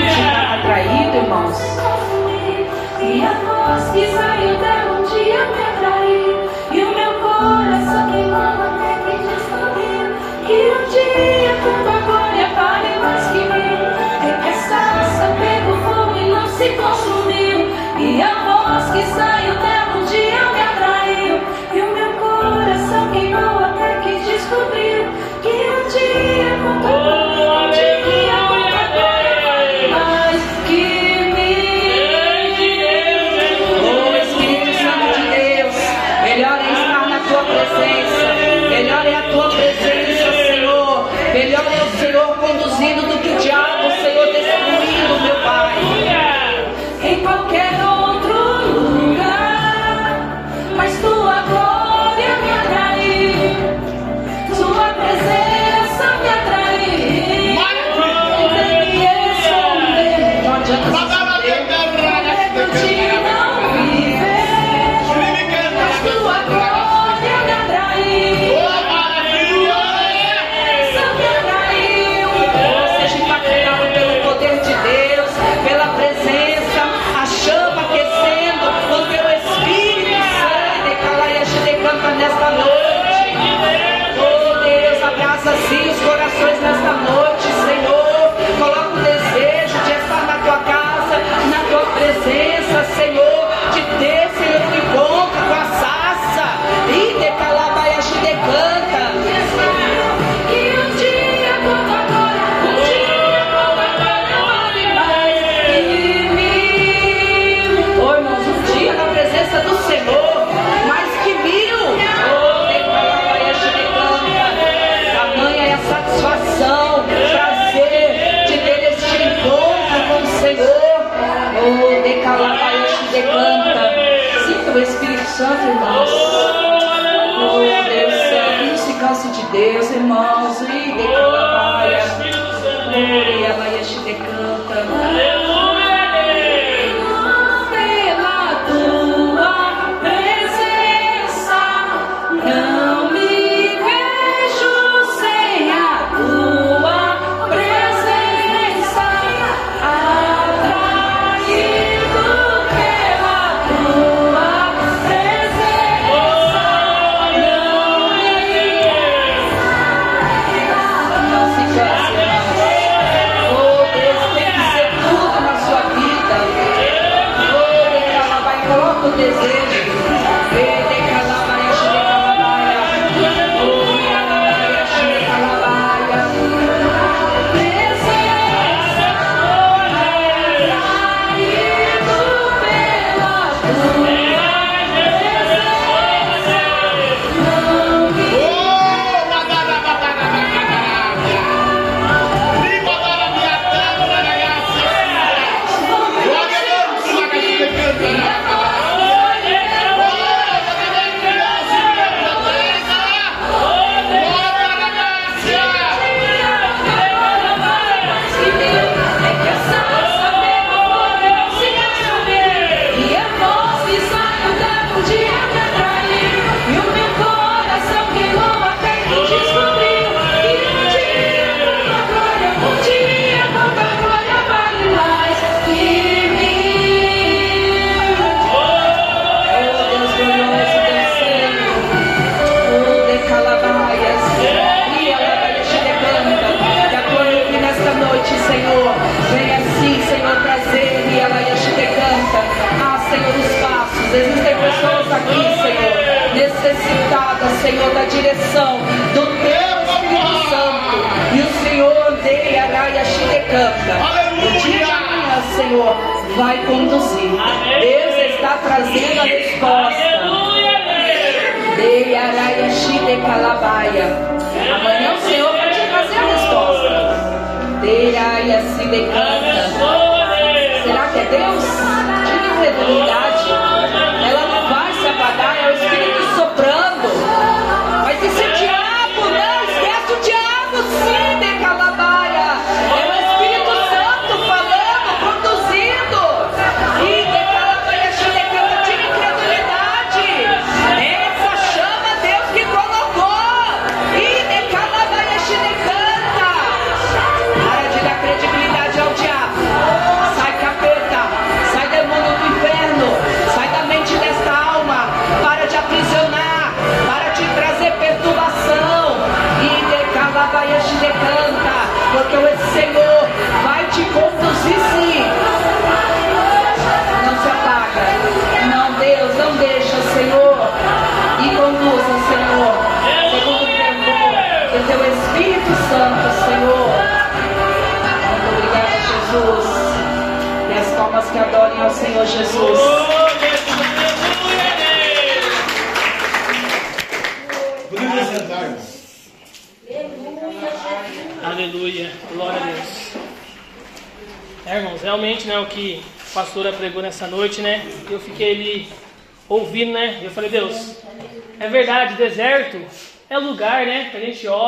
de Deus, irmãos. E de Oh, calabaia. Espírito Santo de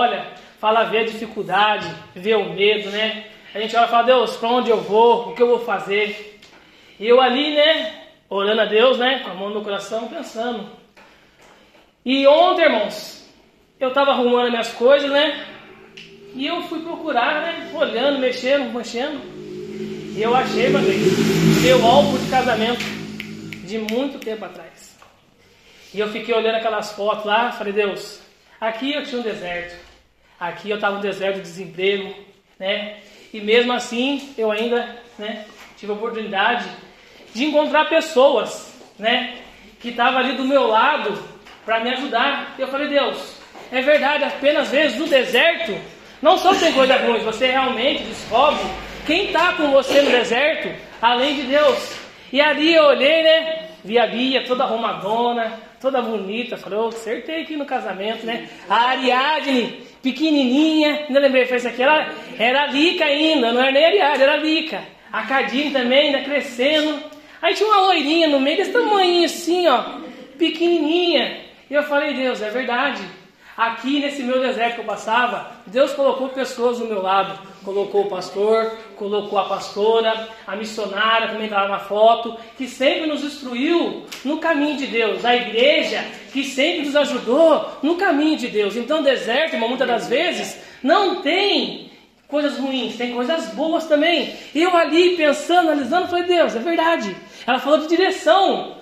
olha, fala, vê a dificuldade, vê o medo, né, a gente olha e fala, Deus, para onde eu vou, o que eu vou fazer? E eu ali, né, orando a Deus, né, com a mão no coração, pensando. E ontem, irmãos, eu tava arrumando minhas coisas, né, e eu fui procurar, né? Olhando, mexendo, mexendo. E eu achei, meu meu álbum de casamento de muito tempo atrás. E eu fiquei olhando aquelas fotos lá, falei, Deus, aqui eu tinha um deserto. Aqui eu estava no deserto de desemprego, né? E mesmo assim, eu ainda, né, tive a oportunidade de encontrar pessoas, né, que estavam ali do meu lado para me ajudar. E eu falei, Deus, é verdade, apenas vezes no deserto não só tem coisa ruim, você realmente descobre quem está com você no deserto, além de Deus. E ali eu olhei, né? Vi a Bia toda arrumadona, toda bonita. Falei, oh, acertei aqui no casamento, né? A Ariadne, pequenininha, ainda lembrei, foi isso aqui, ela era Lica ainda, não era nem Ariadne, era Lica. A Cadine também, ainda crescendo. Aí tinha uma loirinha no meio, desse tamanho assim, ó. pequenininha. E eu falei, Deus, é verdade. Aqui nesse meu deserto que eu passava, Deus colocou pessoas do meu lado. Colocou o pastor, colocou a pastora, a missionária também estava na foto, que sempre nos instruiu no caminho de Deus. A igreja que sempre nos ajudou no caminho de Deus. Então, deserto, irmão, muitas das vezes, não tem coisas ruins, tem coisas boas também. Eu ali pensando, analisando, falei, Deus, é verdade. Ela falou de direção.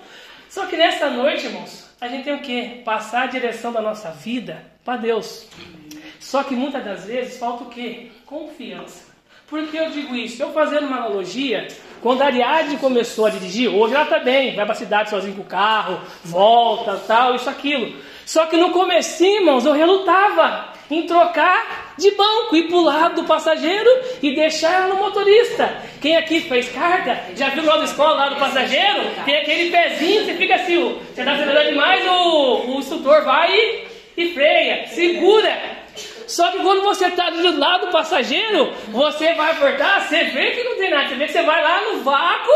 Só que nessa noite, irmãos, a gente tem o quê? Passar a direção da nossa vida para Deus. Só que muitas das vezes falta o quê? Confiança. Por que eu digo isso? Eu fazendo uma analogia, quando a Ariadne começou a dirigir, hoje ela está bem, vai para a cidade sozinho com o carro, volta, tal, isso, aquilo. Só que no começo, irmãos, eu relutava em trocar de banco, ir para lado do passageiro e deixar ela no motorista. Quem aqui fez carga, já viu lá da escola, lá do passageiro, tem aquele pezinho, você fica assim, você está acelerando demais, o, o instrutor vai e, e freia, segura. Só que quando você está do lado do passageiro, você vai apertar, você vê que não tem nada, você vê que você vai lá no vácuo,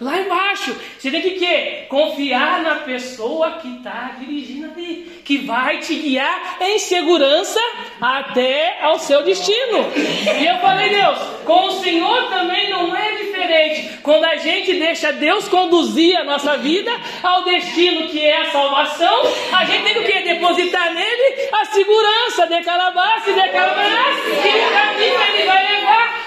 lá embaixo. Você tem que quê? Confiar na pessoa que está dirigindo ali, que vai te guiar em segurança até ao seu destino. E eu falei, Deus, com o Senhor também não é diferente. Quando a gente deixa Deus conduzir a nossa vida ao destino que é a salvação, a gente tem que o quê? Depositar nele a segurança de calabaça e de calabaça, que o caminho ele vai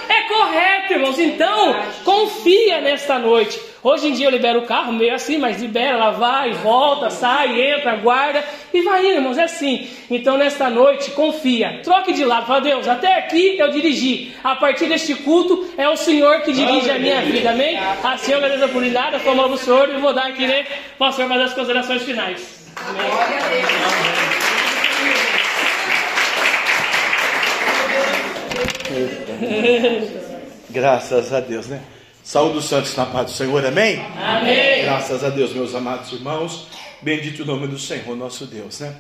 é correto, irmãos. Então, confia nesta noite. Hoje em dia eu libero o carro meio assim, mas libera, ela vai, volta, sai, entra, guarda e vai irmãos. É assim. Então, nesta noite, confia. Troque de lado. Fala, Deus, até aqui eu dirigi. A partir deste culto, é o Senhor que dirige a minha vida. Amém? Assim eu agradeço a oportunidade, a forma do Senhor e vou dar aqui, né, pastor, fazer as considerações finais. Amém. Glória a Deus. <laughs> Graças a Deus, né? Saúde dos santos na paz do Senhor, amém? Amém. Graças a Deus, meus amados irmãos. Bendito o nome do Senhor, nosso Deus, né?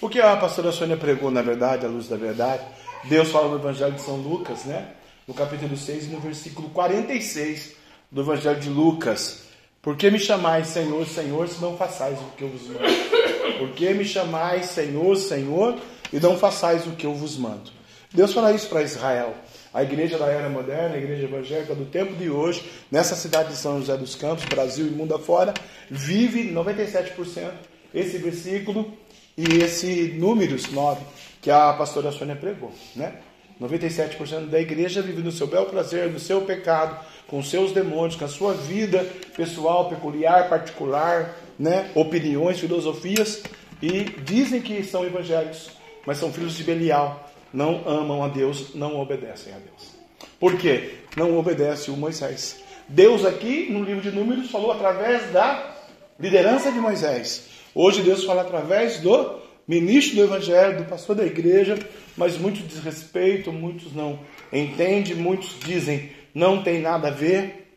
O que a pastora Sônia pregou, na verdade, a luz da verdade, Deus fala no Evangelho de São Lucas, né? No capítulo 6, no versículo 46 do Evangelho de Lucas. Por que me chamais Senhor, Senhor, se não façais o que eu vos mando? Por que me chamais Senhor, Senhor, e não façais o que eu vos mando? Deus fala isso para Israel. A igreja da era moderna, a igreja evangélica do tempo de hoje, nessa cidade de São José dos Campos, Brasil e mundo afora, vive 97% esse versículo e esse números 9 que a pastora Sônia pregou, né? 97% da igreja vive no seu bel prazer, no seu pecado, com seus demônios, com a sua vida pessoal, peculiar, particular, né? opiniões, filosofias, e dizem que são evangélicos, mas são filhos de Belial, não amam a Deus, não obedecem a Deus. Por quê? Não obedece o Moisés. Deus aqui, no livro de Números, falou através da liderança de Moisés. Hoje Deus fala através do ministro do Evangelho, do pastor da igreja, mas muitos desrespeitam, muitos não entendem, muitos dizem não tem nada a ver,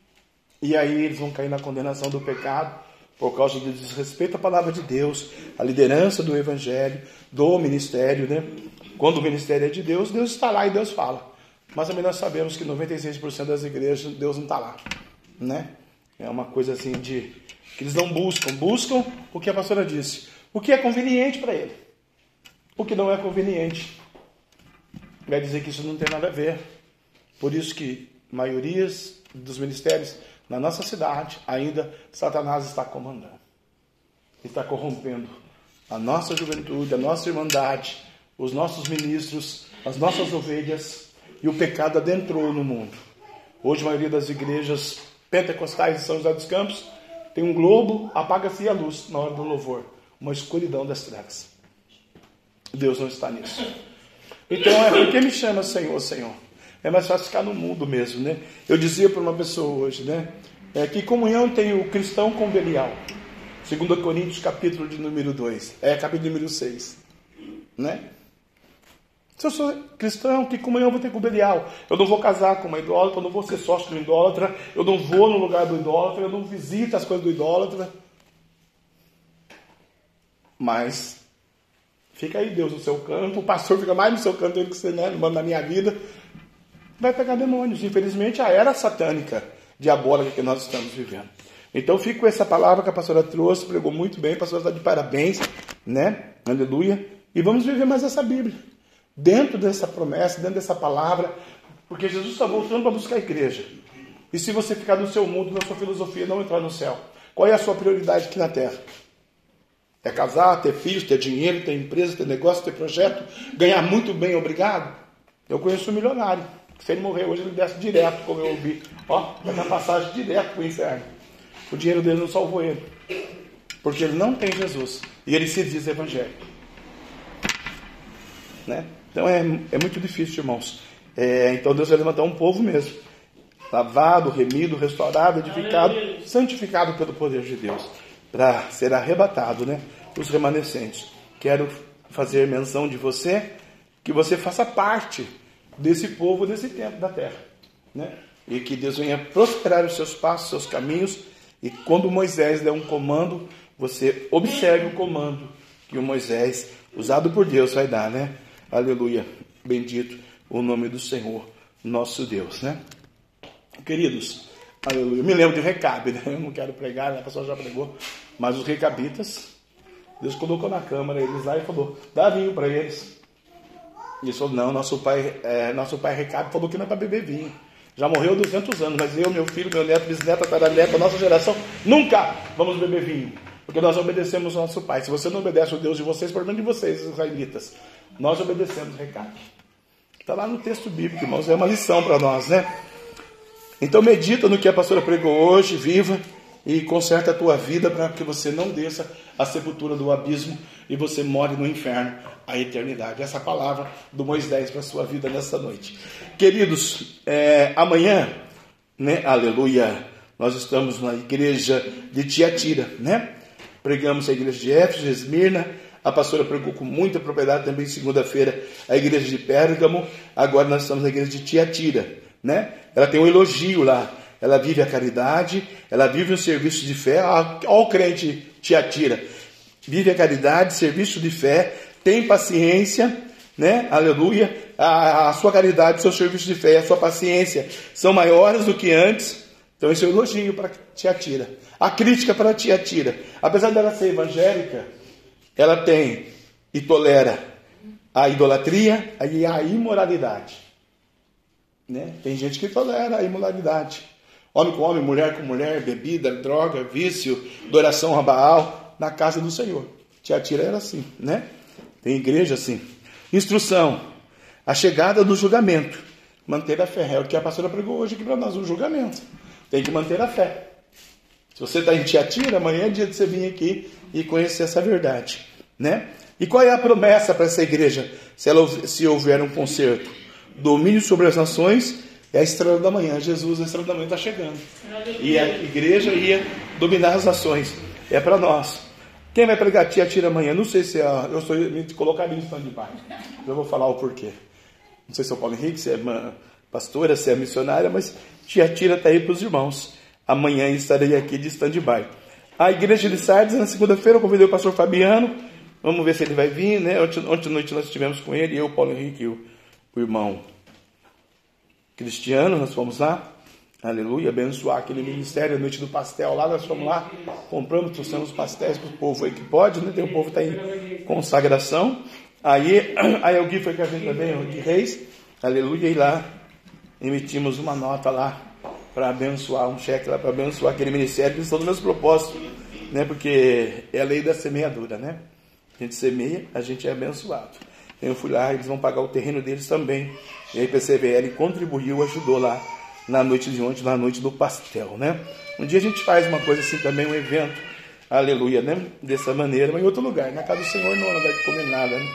e aí eles vão cair na condenação do pecado por causa do desrespeito à palavra de Deus, à liderança do Evangelho, do ministério, né? Quando o ministério é de Deus, Deus está lá e Deus fala. Mas também nós sabemos que 96% das igrejas Deus não está lá, né? É uma coisa assim de que eles não buscam, buscam o que a pastora disse, o que é conveniente para ele. O que não é conveniente vai dizer que isso não tem nada a ver. Por isso que maiorias dos ministérios na nossa cidade ainda Satanás está comandando. Está corrompendo a nossa juventude, a nossa irmandade, os nossos ministros, as nossas ovelhas e o pecado adentrou no mundo. Hoje a maioria das igrejas pentecostais de São José dos Campos tem um globo, apaga-se a luz na hora do louvor, uma escuridão das trevas. Deus não está nisso. Então é porque me chama Senhor, Senhor. É mais fácil ficar no mundo mesmo, né? Eu dizia para uma pessoa hoje, né? É que comunhão tem o cristão com Belial. 2 Coríntios, capítulo de número 2. É, capítulo número 6. Né? Se eu sou cristão, que comunhão eu vou ter com Belial? Eu não vou casar com uma idólatra, eu não vou ser sócio de um idólatra, eu não vou no lugar do idólatra, eu não visito as coisas do idólatra. Mas fica aí Deus no seu canto, o pastor fica mais no seu canto do que você né, manda na minha vida. Vai pegar demônios. Infelizmente, a era satânica, diabólica que nós estamos vivendo. Então fico com essa palavra que a pastora trouxe, pregou muito bem, a pastora está de parabéns, né? Aleluia. E vamos viver mais essa Bíblia. Dentro dessa promessa, dentro dessa palavra, porque Jesus está voltando para buscar a igreja. E se você ficar no seu mundo, na sua filosofia, não entrar no céu, qual é a sua prioridade aqui na terra? É casar, ter filhos, ter dinheiro, ter empresa, ter negócio, ter projeto, ganhar muito bem, obrigado? Eu conheço um milionário. Se ele morrer hoje, ele desce direto, como eu ouvi. Ó, vai na passagem direto para o inferno. O dinheiro dele não salvou ele. Porque ele não tem Jesus. E ele se diz evangélico. Né? Então é, é muito difícil, irmãos. É, então Deus vai levantar um povo mesmo. Lavado, remido, restaurado, edificado, santificado pelo poder de Deus. Para ser arrebatado, né? Os remanescentes. Quero fazer menção de você, que você faça parte desse povo, desse tempo da terra. Né? E que Deus venha prosperar os seus passos, os seus caminhos. E quando Moisés der um comando, você observe o comando que o Moisés, usado por Deus, vai dar, né? Aleluia. Bendito o nome do Senhor, nosso Deus, né? Queridos, aleluia. Me lembro de Recabe, né? Eu não quero pregar, né? a pessoa já pregou. Mas os recabitas, Deus colocou na câmara eles lá e falou: dá vinho para eles. E ele falou: não, nosso pai, é, nosso pai Recabe falou que não é para beber vinho. Já morreu 200 anos, mas eu, meu filho, meu neto, bisneto, tataraneto, nossa geração, nunca vamos beber vinho. Porque nós obedecemos nosso pai. Se você não obedece ao Deus de vocês, problema de vocês, israelitas. Nós obedecemos Recabe. Está lá no texto bíblico, irmãos, é uma lição para nós, né? Então medita no que a pastora pregou hoje, viva e conserta a tua vida para que você não desça a sepultura do abismo e você more no inferno a eternidade. Essa palavra do Moisés para a sua vida nessa noite. Queridos, é, amanhã, né, aleluia, nós estamos na igreja de Tiatira, né? Pregamos a igreja de Éfeso, Esmirna, a pastora pregou com muita propriedade também segunda-feira a igreja de Pérgamo, agora nós estamos na igreja de Tiatira, né? Ela tem um elogio lá, ela vive a caridade, ela vive o serviço de fé, olha o crente Tiatira, vive a caridade, serviço de fé, tem paciência, né? Aleluia. A, a sua caridade, seu serviço de fé a sua paciência são maiores do que antes. Então, esse é o elogio para Tiatira. A crítica para Tiatira. Apesar dela ser evangélica, ela tem e tolera a idolatria e a imoralidade. Né? Tem gente que tolera a imoralidade. Homem com homem, mulher com mulher, bebida, droga, vício, adoração a Baal, na casa do Senhor. Tiatira era assim, né? Tem igreja assim. Instrução. A chegada do julgamento. Manter a fé. É o que a pastora pregou hoje aqui para nós, um julgamento. Tem que manter a fé. Se você está em Tiatira, amanhã é dia de você vir aqui e conhecer essa verdade. Né? E qual é a promessa para essa igreja? Se, ela, se houver um conserto. Domínio sobre as nações é a estrela da manhã. Jesus, a estrela da manhã, está chegando. E a igreja ia dominar as nações. É para nós. Quem vai pregar Tiatira amanhã? Não sei se é. Eu estou me colocaria em stand-by. Eu vou falar o porquê. Não sei se é o Paulo Henrique, se é pastora, se é missionária, mas Tiatira está aí para os irmãos. Amanhã estarei aqui de stand-by. A igreja de Sardes, na segunda-feira, eu convidei o pastor Fabiano. Vamos ver se ele vai vir, né? Ontem, ontem à noite nós estivemos com ele, eu, Paulo Henrique e o, o irmão Cristiano, nós fomos lá. Aleluia, abençoar aquele ministério, a noite do pastel lá, nós fomos lá, compramos, trouxemos pastéis para o povo aí que pode, né? Tem o povo está em consagração. Aí, <clears throat> aí o Gui foi com a gente também, o Gui Reis, aleluia, e lá emitimos uma nota lá para abençoar, um cheque lá para abençoar aquele ministério, que são dos meus propósitos, né? Porque é a lei da semeadura, né? A gente semeia, a gente é abençoado. Eu fui lá, eles vão pagar o terreno deles também. E aí PCVL contribuiu, ajudou lá na noite de ontem, na noite do pastel, né? Um dia a gente faz uma coisa assim também, um evento, aleluia, né? Dessa maneira, mas em outro lugar. Na casa do Senhor não, não vai comer nada, né?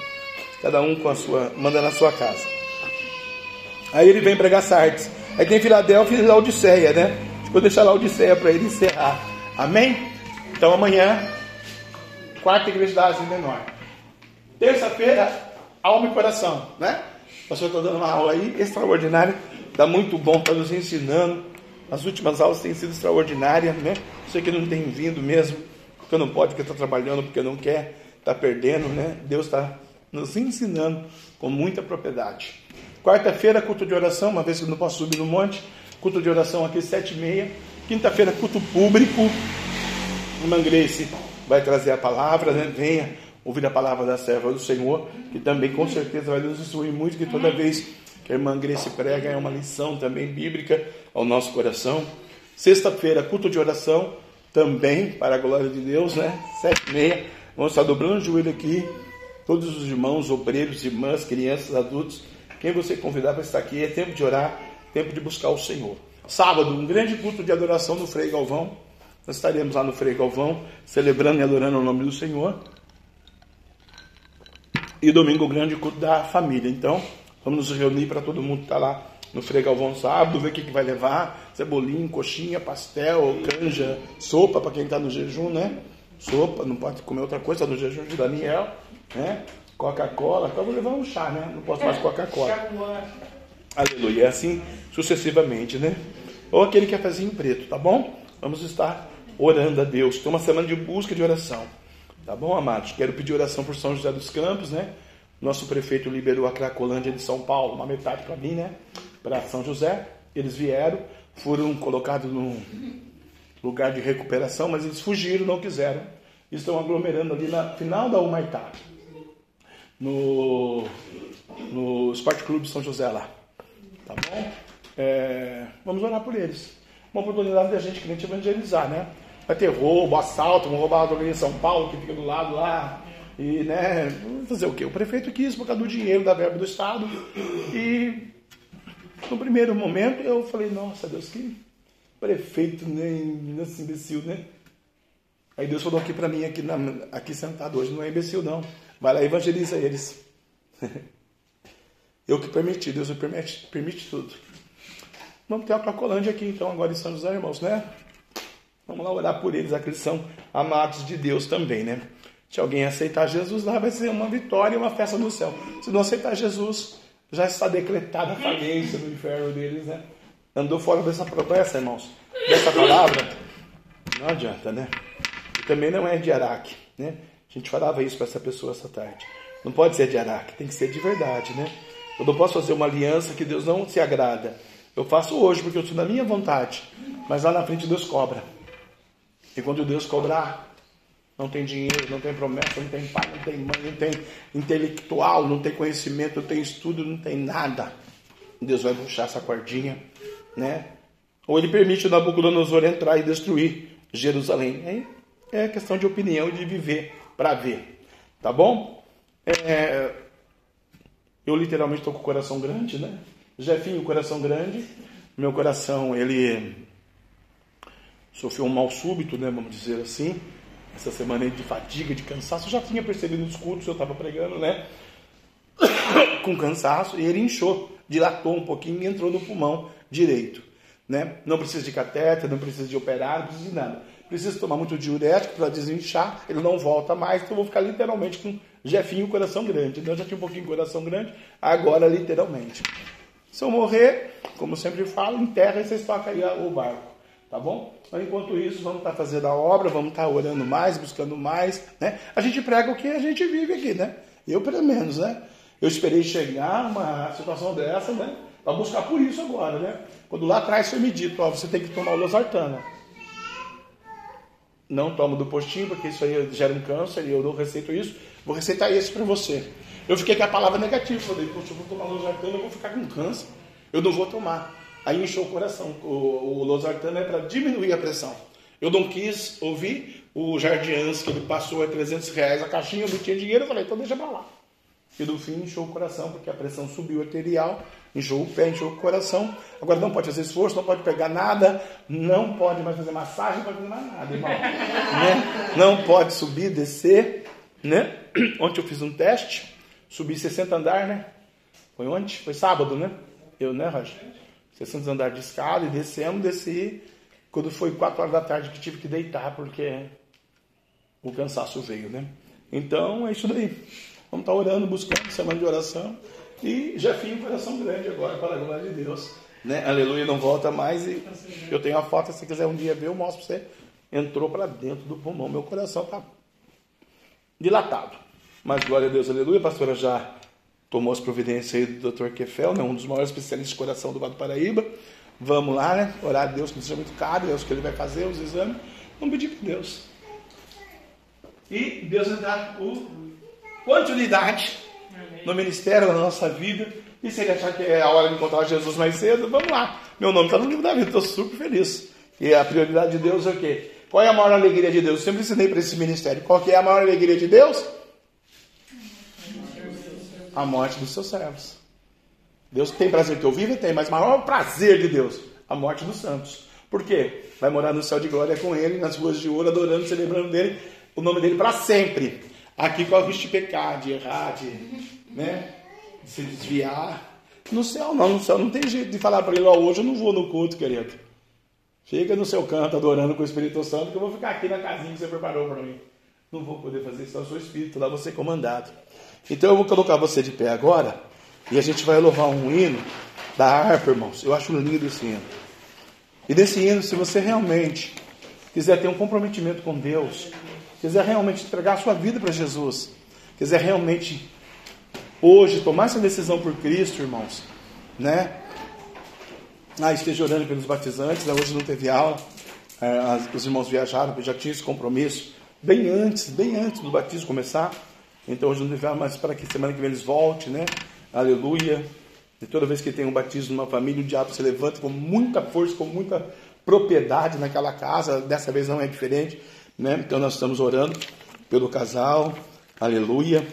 Cada um com a sua, manda na sua casa. Aí ele vem pregar Sardes. Aí tem Filadélfia e Laodiceia, né? Vou deixar Laodiceia para ele encerrar. Amém? Então amanhã, quarta igreja da Ásia Menor. Terça-feira, alma e coração, né? O pastor está dando uma aula aí extraordinária. Está muito bom, está nos ensinando. As últimas aulas têm sido extraordinárias, né? Você que não tem vindo mesmo, porque não pode, porque está trabalhando, porque não quer, está perdendo, né? Deus está nos ensinando com muita propriedade. Quarta-feira, culto de oração, uma vez que eu não posso subir no monte, culto de oração aqui, sete e meia. Quinta-feira, culto público. Irmã Grace vai trazer a palavra, né? Venha ouvir a palavra da serva do Senhor, que também com certeza vai nos instruir muito, que toda vez que a irmã Grace prega é uma lição também bíblica ao nosso coração. Sexta-feira, culto de oração, também, para a glória de Deus, né? Sete e meia. Vamos estar dobrando o joelho aqui. Todos os irmãos, obreiros, irmãs, crianças, adultos, quem você convidar para estar aqui, é tempo de orar, tempo de buscar o Senhor. Sábado, um grande culto de adoração no Frei Galvão. Nós estaremos lá no Frei Galvão, celebrando e adorando o nome do Senhor. E domingo, o grande culto da família. Então, vamos nos reunir para todo mundo estar lá no Frei Galvão sábado, ver o que, que vai levar. Cebolinho, coxinha, pastel, canja, sopa para quem está no jejum, né? Sopa, não pode comer outra coisa no jejum de Daniel, né? Coca-Cola, então vou levar um chá, né? Não posso mais Coca-Cola. Aleluia. É assim sucessivamente, né? Ou aquele que é preto, tá bom? Vamos estar orando a Deus. Tem uma semana de busca de oração. Tá bom, amados? Quero pedir oração por São José dos Campos, né? Nosso prefeito liberou a Cracolândia de São Paulo, uma metade para mim, né? Para São José. Eles vieram, foram colocados num lugar de recuperação, mas eles fugiram, não quiseram. Estão aglomerando ali na final da Humaitá, no, no Esporte Clube São José lá. Tá bom? É, vamos orar por eles. Uma oportunidade da gente crente evangelizar, né? Vai ter roubo, assalto, vão roubar alguém em São Paulo, que fica do lado lá. E, né, fazer o quê? O prefeito quis por causa do dinheiro da verba do Estado. E, no primeiro momento, eu falei, nossa, Deus, que prefeito, nem assim, imbecil, né? Aí Deus falou aqui para mim, aqui, na, aqui sentado hoje, não é imbecil, não. Vai lá e evangeliza eles. <laughs> eu que permiti, Deus permite, permite tudo. Vamos ter a Cracolândia aqui, então, agora em São José, irmãos, né? Vamos lá orar por eles, aqueles são amados de Deus também, né? Se alguém aceitar Jesus lá, vai ser uma vitória e uma festa no céu. Se não aceitar Jesus, já está decretada a falência no inferno deles, né? Andou fora dessa promessa, irmãos, dessa palavra, não adianta, né? Também não é de Araque, né? A gente falava isso para essa pessoa essa tarde. Não pode ser de Araque, tem que ser de verdade, né? Eu não posso fazer uma aliança que Deus não se agrada. Eu faço hoje porque eu estou na minha vontade, mas lá na frente Deus cobra. E quando Deus cobrar, não tem dinheiro, não tem promessa, não tem pai, não tem mãe, não tem intelectual, não tem conhecimento, não tem estudo, não tem nada. Deus vai puxar essa cordinha, né? Ou ele permite o Nabucodonosor entrar e destruir Jerusalém. É, é questão de opinião e de viver para ver. Tá bom? É, eu literalmente estou com o coração grande, né? Jefinho, coração grande. Meu coração, ele sofreu um mal súbito, né, vamos dizer assim, essa semana de fadiga, de cansaço, eu já tinha percebido nos cultos, eu estava pregando, né, <coughs> com cansaço, e ele inchou, dilatou um pouquinho e entrou no pulmão direito, né, não precisa de catéter, não precisa de operar, não precisa de nada, precisa tomar muito diurético para desinchar, ele não volta mais, então eu vou ficar literalmente com Jefinho coração grande, então eu já tinha um pouquinho coração grande, agora literalmente. Se eu morrer, como sempre falo, enterra e vocês tocam aí o barco. Tá bom? Mas enquanto isso, vamos estar fazendo a obra, vamos estar orando mais, buscando mais, né? A gente prega o que a gente vive aqui, né? Eu, pelo menos, né? Eu esperei chegar uma situação dessa, né? Para buscar por isso agora, né? Quando lá atrás foi me dito, ó, você tem que tomar o losartana. Não tomo do postinho, porque isso aí gera um câncer e eu não receito isso. Vou receitar esse para você. Eu fiquei com a palavra negativa. Falei, poxa, eu vou tomar losartana, eu vou ficar com câncer. Eu não vou tomar. Aí inchou o coração. O, o losartano é para diminuir a pressão. Eu não quis ouvir o Jardians, que ele passou a 300 reais a caixinha, eu não tinha dinheiro, eu falei, então deixa para lá. E no fim inchou o coração, porque a pressão subiu arterial, inchou o pé, inchou o coração. Agora não pode fazer esforço, não pode pegar nada, não pode mais fazer massagem, não pode fazer mais nada, irmão. <laughs> né? Não pode subir, descer. Né? Ontem eu fiz um teste, subi 60 andar, né? Foi ontem? Foi sábado, né? Eu, né, Roger? 60 andar de escada e descemos, desci. Quando foi 4 horas da tarde que tive que deitar, porque o cansaço veio, né? Então é isso daí. Vamos estar orando, buscando, semana de oração. E já fiz um coração grande agora, para a glória de Deus. Né? Aleluia, não volta mais. E eu tenho a foto, se quiser um dia ver, eu mostro para você. Entrou para dentro do pulmão. Meu coração está dilatado. Mas glória a Deus, aleluia. A pastora já tomou as providências aí do Dr. Kefel, né, um dos maiores especialistas de coração do Vado Paraíba. Vamos lá, né? Orar a Deus, que seja muito caro, é que ele vai fazer, os exames. Vamos pedir para Deus. E Deus vai dar o continuidade no ministério, na nossa vida. E se ele achar que é a hora de encontrar Jesus mais cedo, vamos lá. Meu nome está no livro da vida, estou super feliz. E a prioridade de Deus é o quê? Qual é a maior alegria de Deus? Eu sempre ensinei para esse ministério. Qual que é a maior alegria de Deus? A morte dos seus servos. Deus tem prazer que eu viva? Tem, mas maior prazer de Deus, a morte dos santos. Por quê? Vai morar no céu de glória com ele, nas ruas de ouro, adorando, celebrando dele, o nome dele para sempre. Aqui corre o risco de né, se desviar. No céu não, no céu não tem jeito de falar para ele, ó, hoje eu não vou no culto, querido. Fica no seu canto adorando com o Espírito Santo, que eu vou ficar aqui na casinha que você preparou para mim. Não vou poder fazer isso, eu sou Espírito, lá você comandado. Então eu vou colocar você de pé agora e a gente vai louvar um hino da harpa, irmãos. Eu acho lindo esse hino. E desse hino, se você realmente quiser ter um comprometimento com Deus, quiser realmente entregar a sua vida para Jesus, quiser realmente hoje tomar essa decisão por Cristo, irmãos, né? Ah, esteja orando pelos batizantes, né? hoje não teve aula, é, os irmãos viajaram, já tinha esse compromisso, bem antes, bem antes do batismo começar, então hoje não teve aula, mas para que semana que vem eles voltem, né? Aleluia. E toda vez que tem um batismo numa família, o diabo se levanta com muita força, com muita propriedade naquela casa, dessa vez não é diferente, né? Então nós estamos orando pelo casal, aleluia.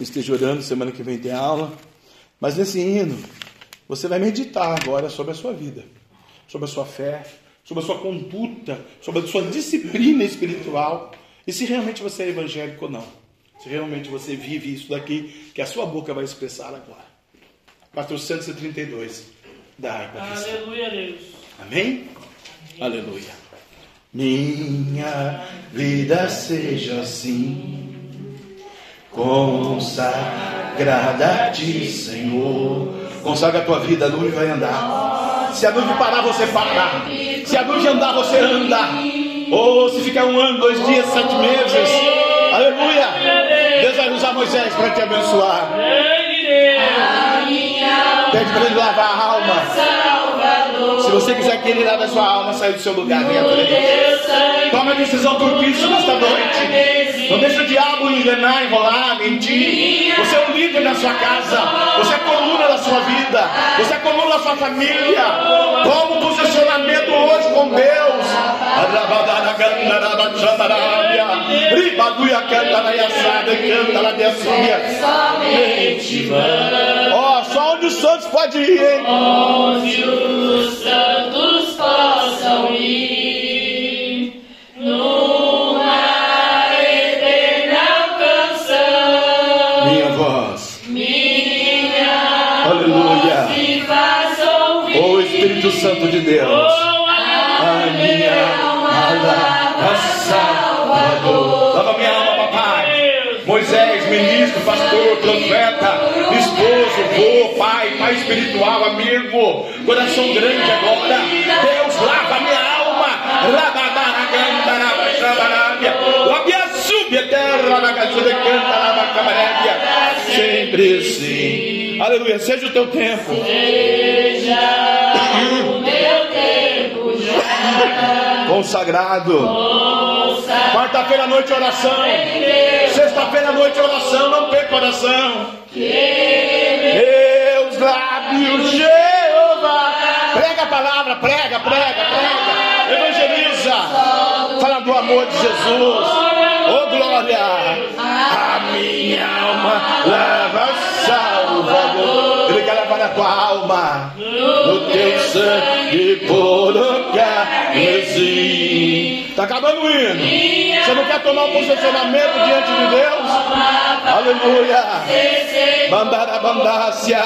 Esteja orando, semana que vem tem aula. Mas nesse hino, você vai meditar agora sobre a sua vida, sobre a sua fé, sobre a sua conduta, sobre a sua disciplina espiritual e se realmente você é evangélico ou não. Se realmente você vive isso daqui, que a sua boca vai expressar agora. 432 da harpa. Aleluia, Deus. Amém? Aleluia. Minha vida seja assim, consagrada a ti, Senhor. Consagra a tua vida, a nuvem vai andar. Se a nuvem parar, você para. Se a nuvem andar, você anda. Ou se ficar um ano, dois dias, sete meses. Aleluia. Deus vai usar Moisés para te abençoar. Pede para ele lavar a alma. Se você quiser que ele lave a sua alma, saia do seu lugar. Venha para ele. Toma a decisão por Cristo nesta noite. Não deixa o diabo enganar, enrolar, mentir. Você é o líder da sua casa. Você é a coluna da sua vida. Você é a coluna da sua família. Toma um posicionamento hoje com Deus. Ribaduia canta na yassada, canta na Somente Ó, só onde os santos podem ir, hein? onde os santos possam ir numa eterna canção. Minha voz. Minha Aleluia. me faz ouvir. Ô Espírito Santo de Deus. A minha alma Moisés, ministro, pastor, profeta, esposo, vô, pai, pai espiritual, amigo, coração grande agora. Deus, lava minha alma. Sempre sim. Aleluia, seja o teu tempo. <laughs> Consagrado. Quarta-feira à noite oração. Sexta-feira à noite oração. Não perca oração. Meus lábios, Jeová. Prega a palavra, prega, prega, prega. Evangeliza. Fala do amor de Jesus. Oh glória. A minha alma leva Salvador. Ele quer levar a tua alma no teu sangue por carmesim. Está acabando o hino. Você não quer tomar um posicionamento diante de Deus? Aleluia. Bandara bandácia.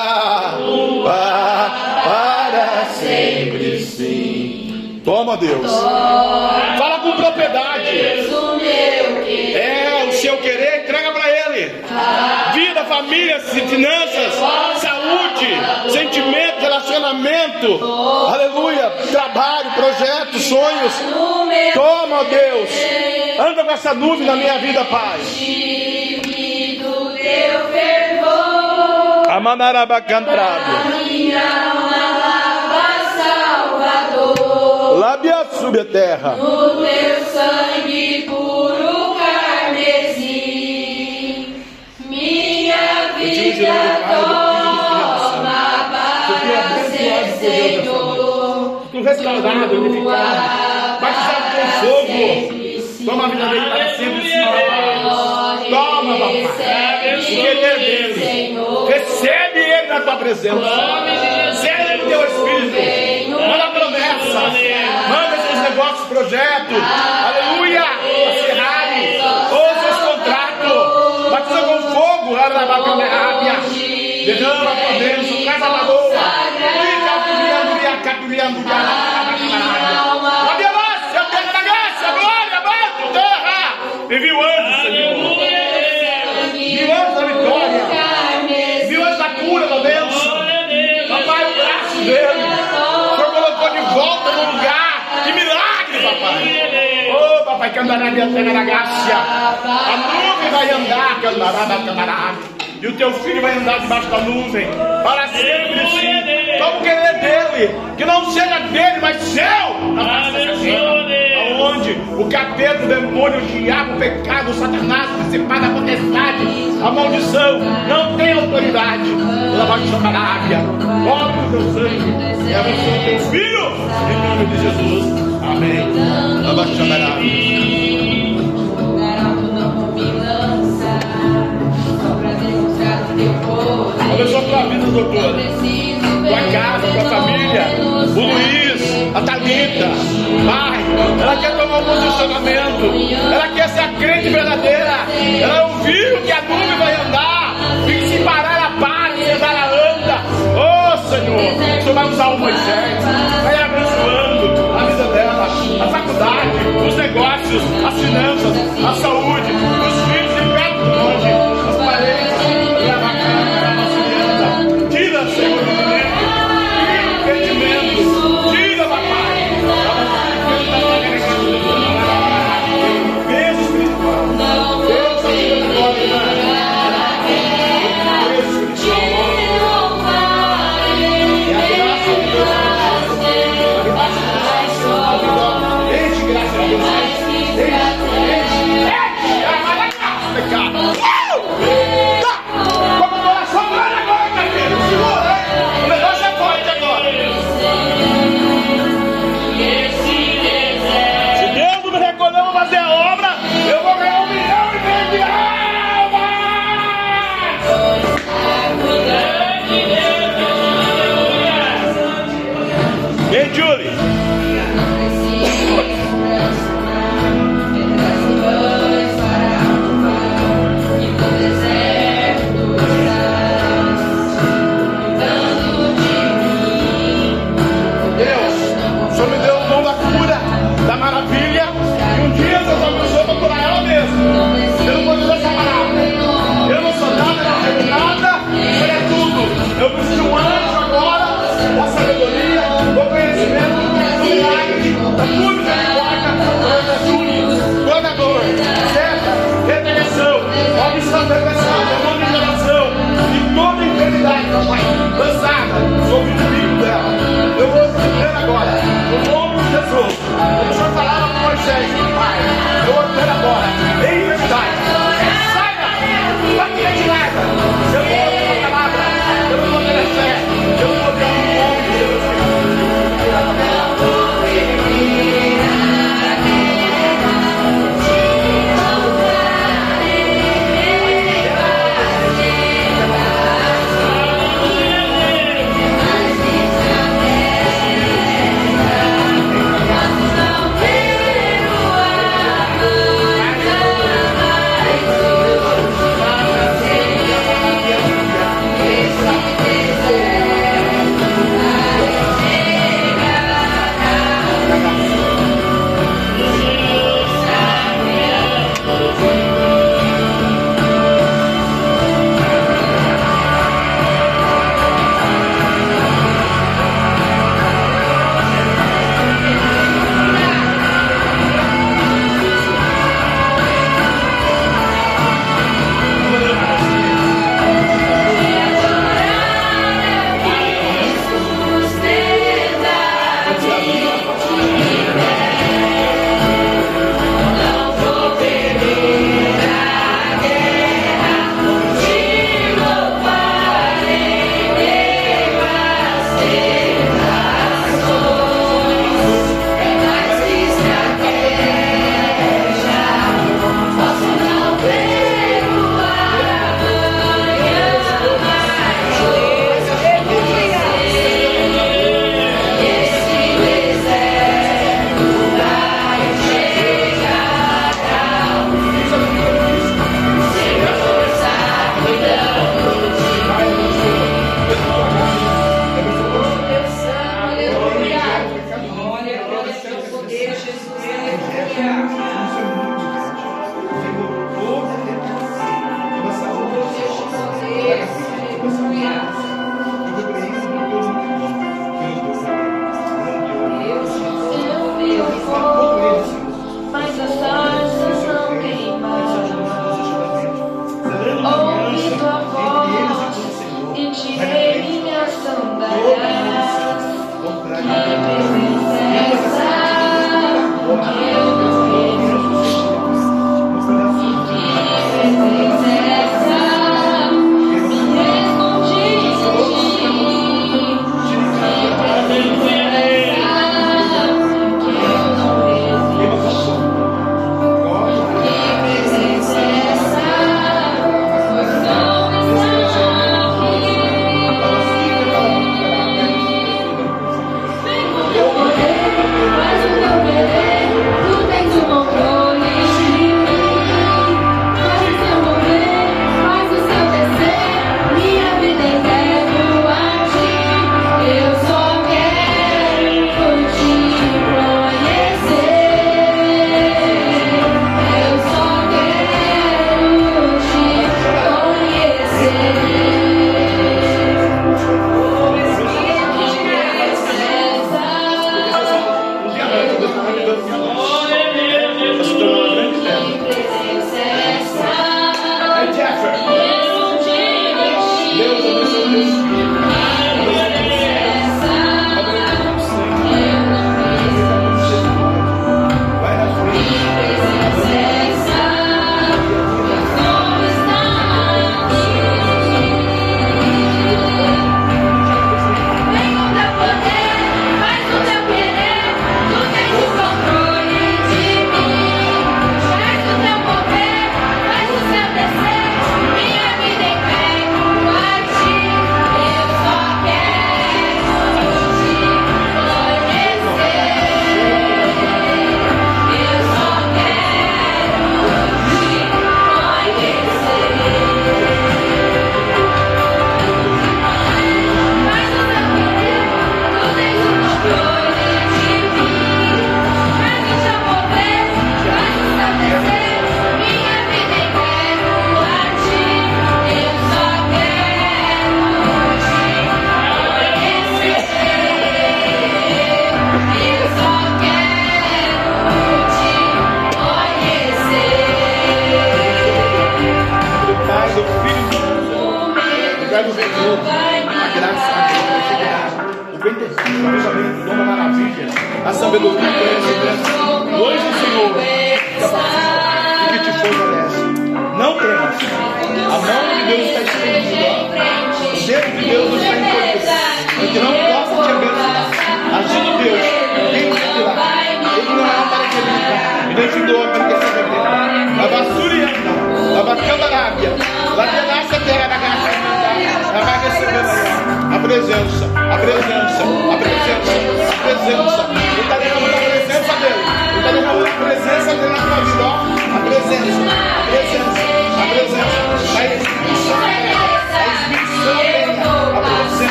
Para sempre sim. Toma Deus. Fala com propriedade. É, o seu querer, entrega para Ele. Vida, família, finanças, saúde, saúde, sentimento, relacionamento, aleluia, trabalho, projetos, sonhos. Toma, Deus, anda com essa nuvem na minha vida, Pai. Amanaraba cantado. Minha alma Salvador. Lábia sube a terra. No teu sangue puro carmesim. Minha vida toma ser Senhor. Tu restaurado, unificado, batizado com fogo. Toma a vida dele para sempre, Senhor. Toma, papai. O querer dele. Recebe ele na tua presença. Sela ele teu espírito. Manda promessa. Manda seus negócios, projetos. Aleluia. A Ferrari. Ou seus contratos. Batiza com fogo. Derrama a tua bênção. Da boa. E viu antes, Senhor. Viu antes da vitória. Viu antes da cura, da bênção. Papai, o braço dele. O Senhor colocou de volta no lugar. Que milagre, papai. Oh, papai, que andará minha terra na graça. A nuvem vai andar, que andará na camarada. E o teu filho vai andar debaixo da nuvem. Para sempre, dele. Que não seja dele, mas seu. Aonde o capeta, o demônio, o diabo, o pecado, o satanás, o principado, a potestade, a maldição, não tem autoridade. Ela vai te chamar a área. Pobre do teu sangue. E abençoa o teu filho. Em nome de Jesus. Amém. Ela vai te chamar a área. Abençoa a tua vida, doutora. O Luiz, a Thalita. Pai, ela quer tomar um posicionamento. Ela quer ser a crente verdadeira. Ela ouviu que a nuvem vai andar. E que se parar, ela para. Se andar, ela anda. Oh, Senhor. O Senhor vai usar o Moisés. Vai abençoando a vida dela. A faculdade, os negócios, as finanças, a saúde, o Senhor falava com Moisés, Pai, eu vou dizer agora, em enfermidade,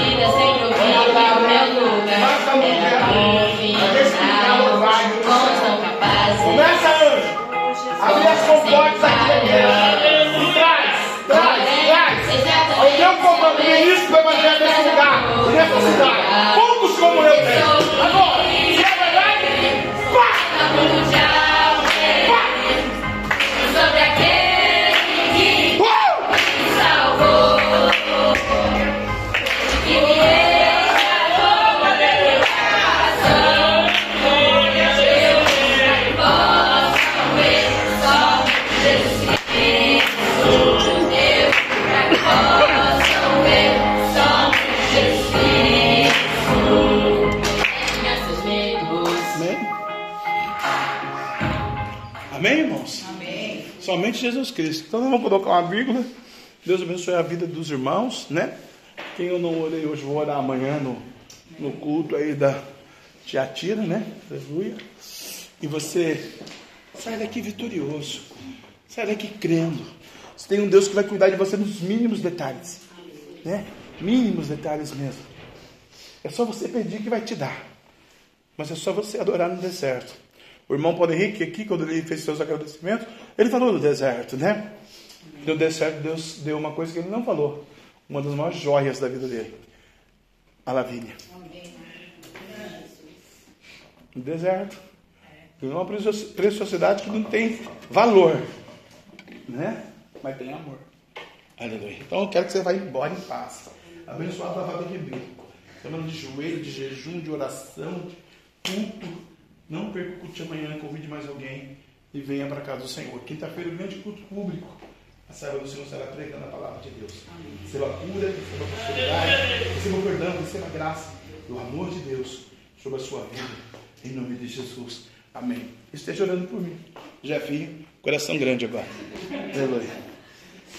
vida sempre que o meu lugar era confiançado, como são capazes. Começa, anjo. Abre as comportas aqui. E traz, traz, traz. Ao teu comando, ministro do evangelho nesse lugar, nessa cidade. Poucos como eu tenho. Agora, se é verdade, pá! Jesus Cristo. Então, nós vamos colocar uma vírgula. Deus abençoe a vida dos irmãos, né? Quem eu não orei hoje, vou orar amanhã no, no culto aí da Tiatira, né? Aleluia. E você sai daqui vitorioso. Sai daqui crendo. Você tem um Deus que vai cuidar de você nos mínimos detalhes. Né? Mínimos detalhes mesmo. É só você pedir que vai te dar. Mas é só você adorar no deserto. O irmão Paulo Henrique, aqui, quando ele fez seus agradecimentos, ele falou do deserto, né? No deserto, Deus deu uma coisa que ele não falou. Uma das maiores joias da vida dele. A lavínia. No deserto. Tem uma precio- preciosidade que não tem valor. Né? Mas tem amor. Aleluia. Então eu quero que você vá embora em paz. Abençoado da de bíblico. Semana de joelho, de jejum, de oração, de culto. Não perca o culto de amanhã, convide mais alguém e venha para a casa do Senhor. Quinta-feira, o grande culto público. A serva do Senhor será pregando a palavra de Deus. Receba a cura, receba a prosperidade, receba o perdão, receba a graça e o amor de Deus sobre a sua vida. Em nome de Jesus. Amém. Esteja orando por mim. Jefinho, coração grande agora. Aleluia.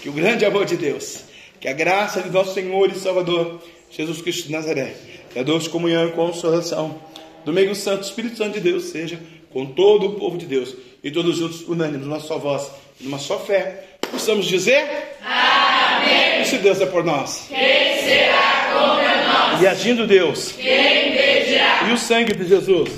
Que o grande amor de Deus, que a graça de nosso Senhor e Salvador, Jesus Cristo de Nazaré, que a doce comunhão e consolação do meio santo Espírito Santo de Deus seja com todo o povo de Deus e todos juntos, unânimes, numa só voz, numa só fé, possamos dizer: Amém. E se Deus é por nós, quem será contra nós? E agindo Deus, quem impedirá? E o sangue de Jesus.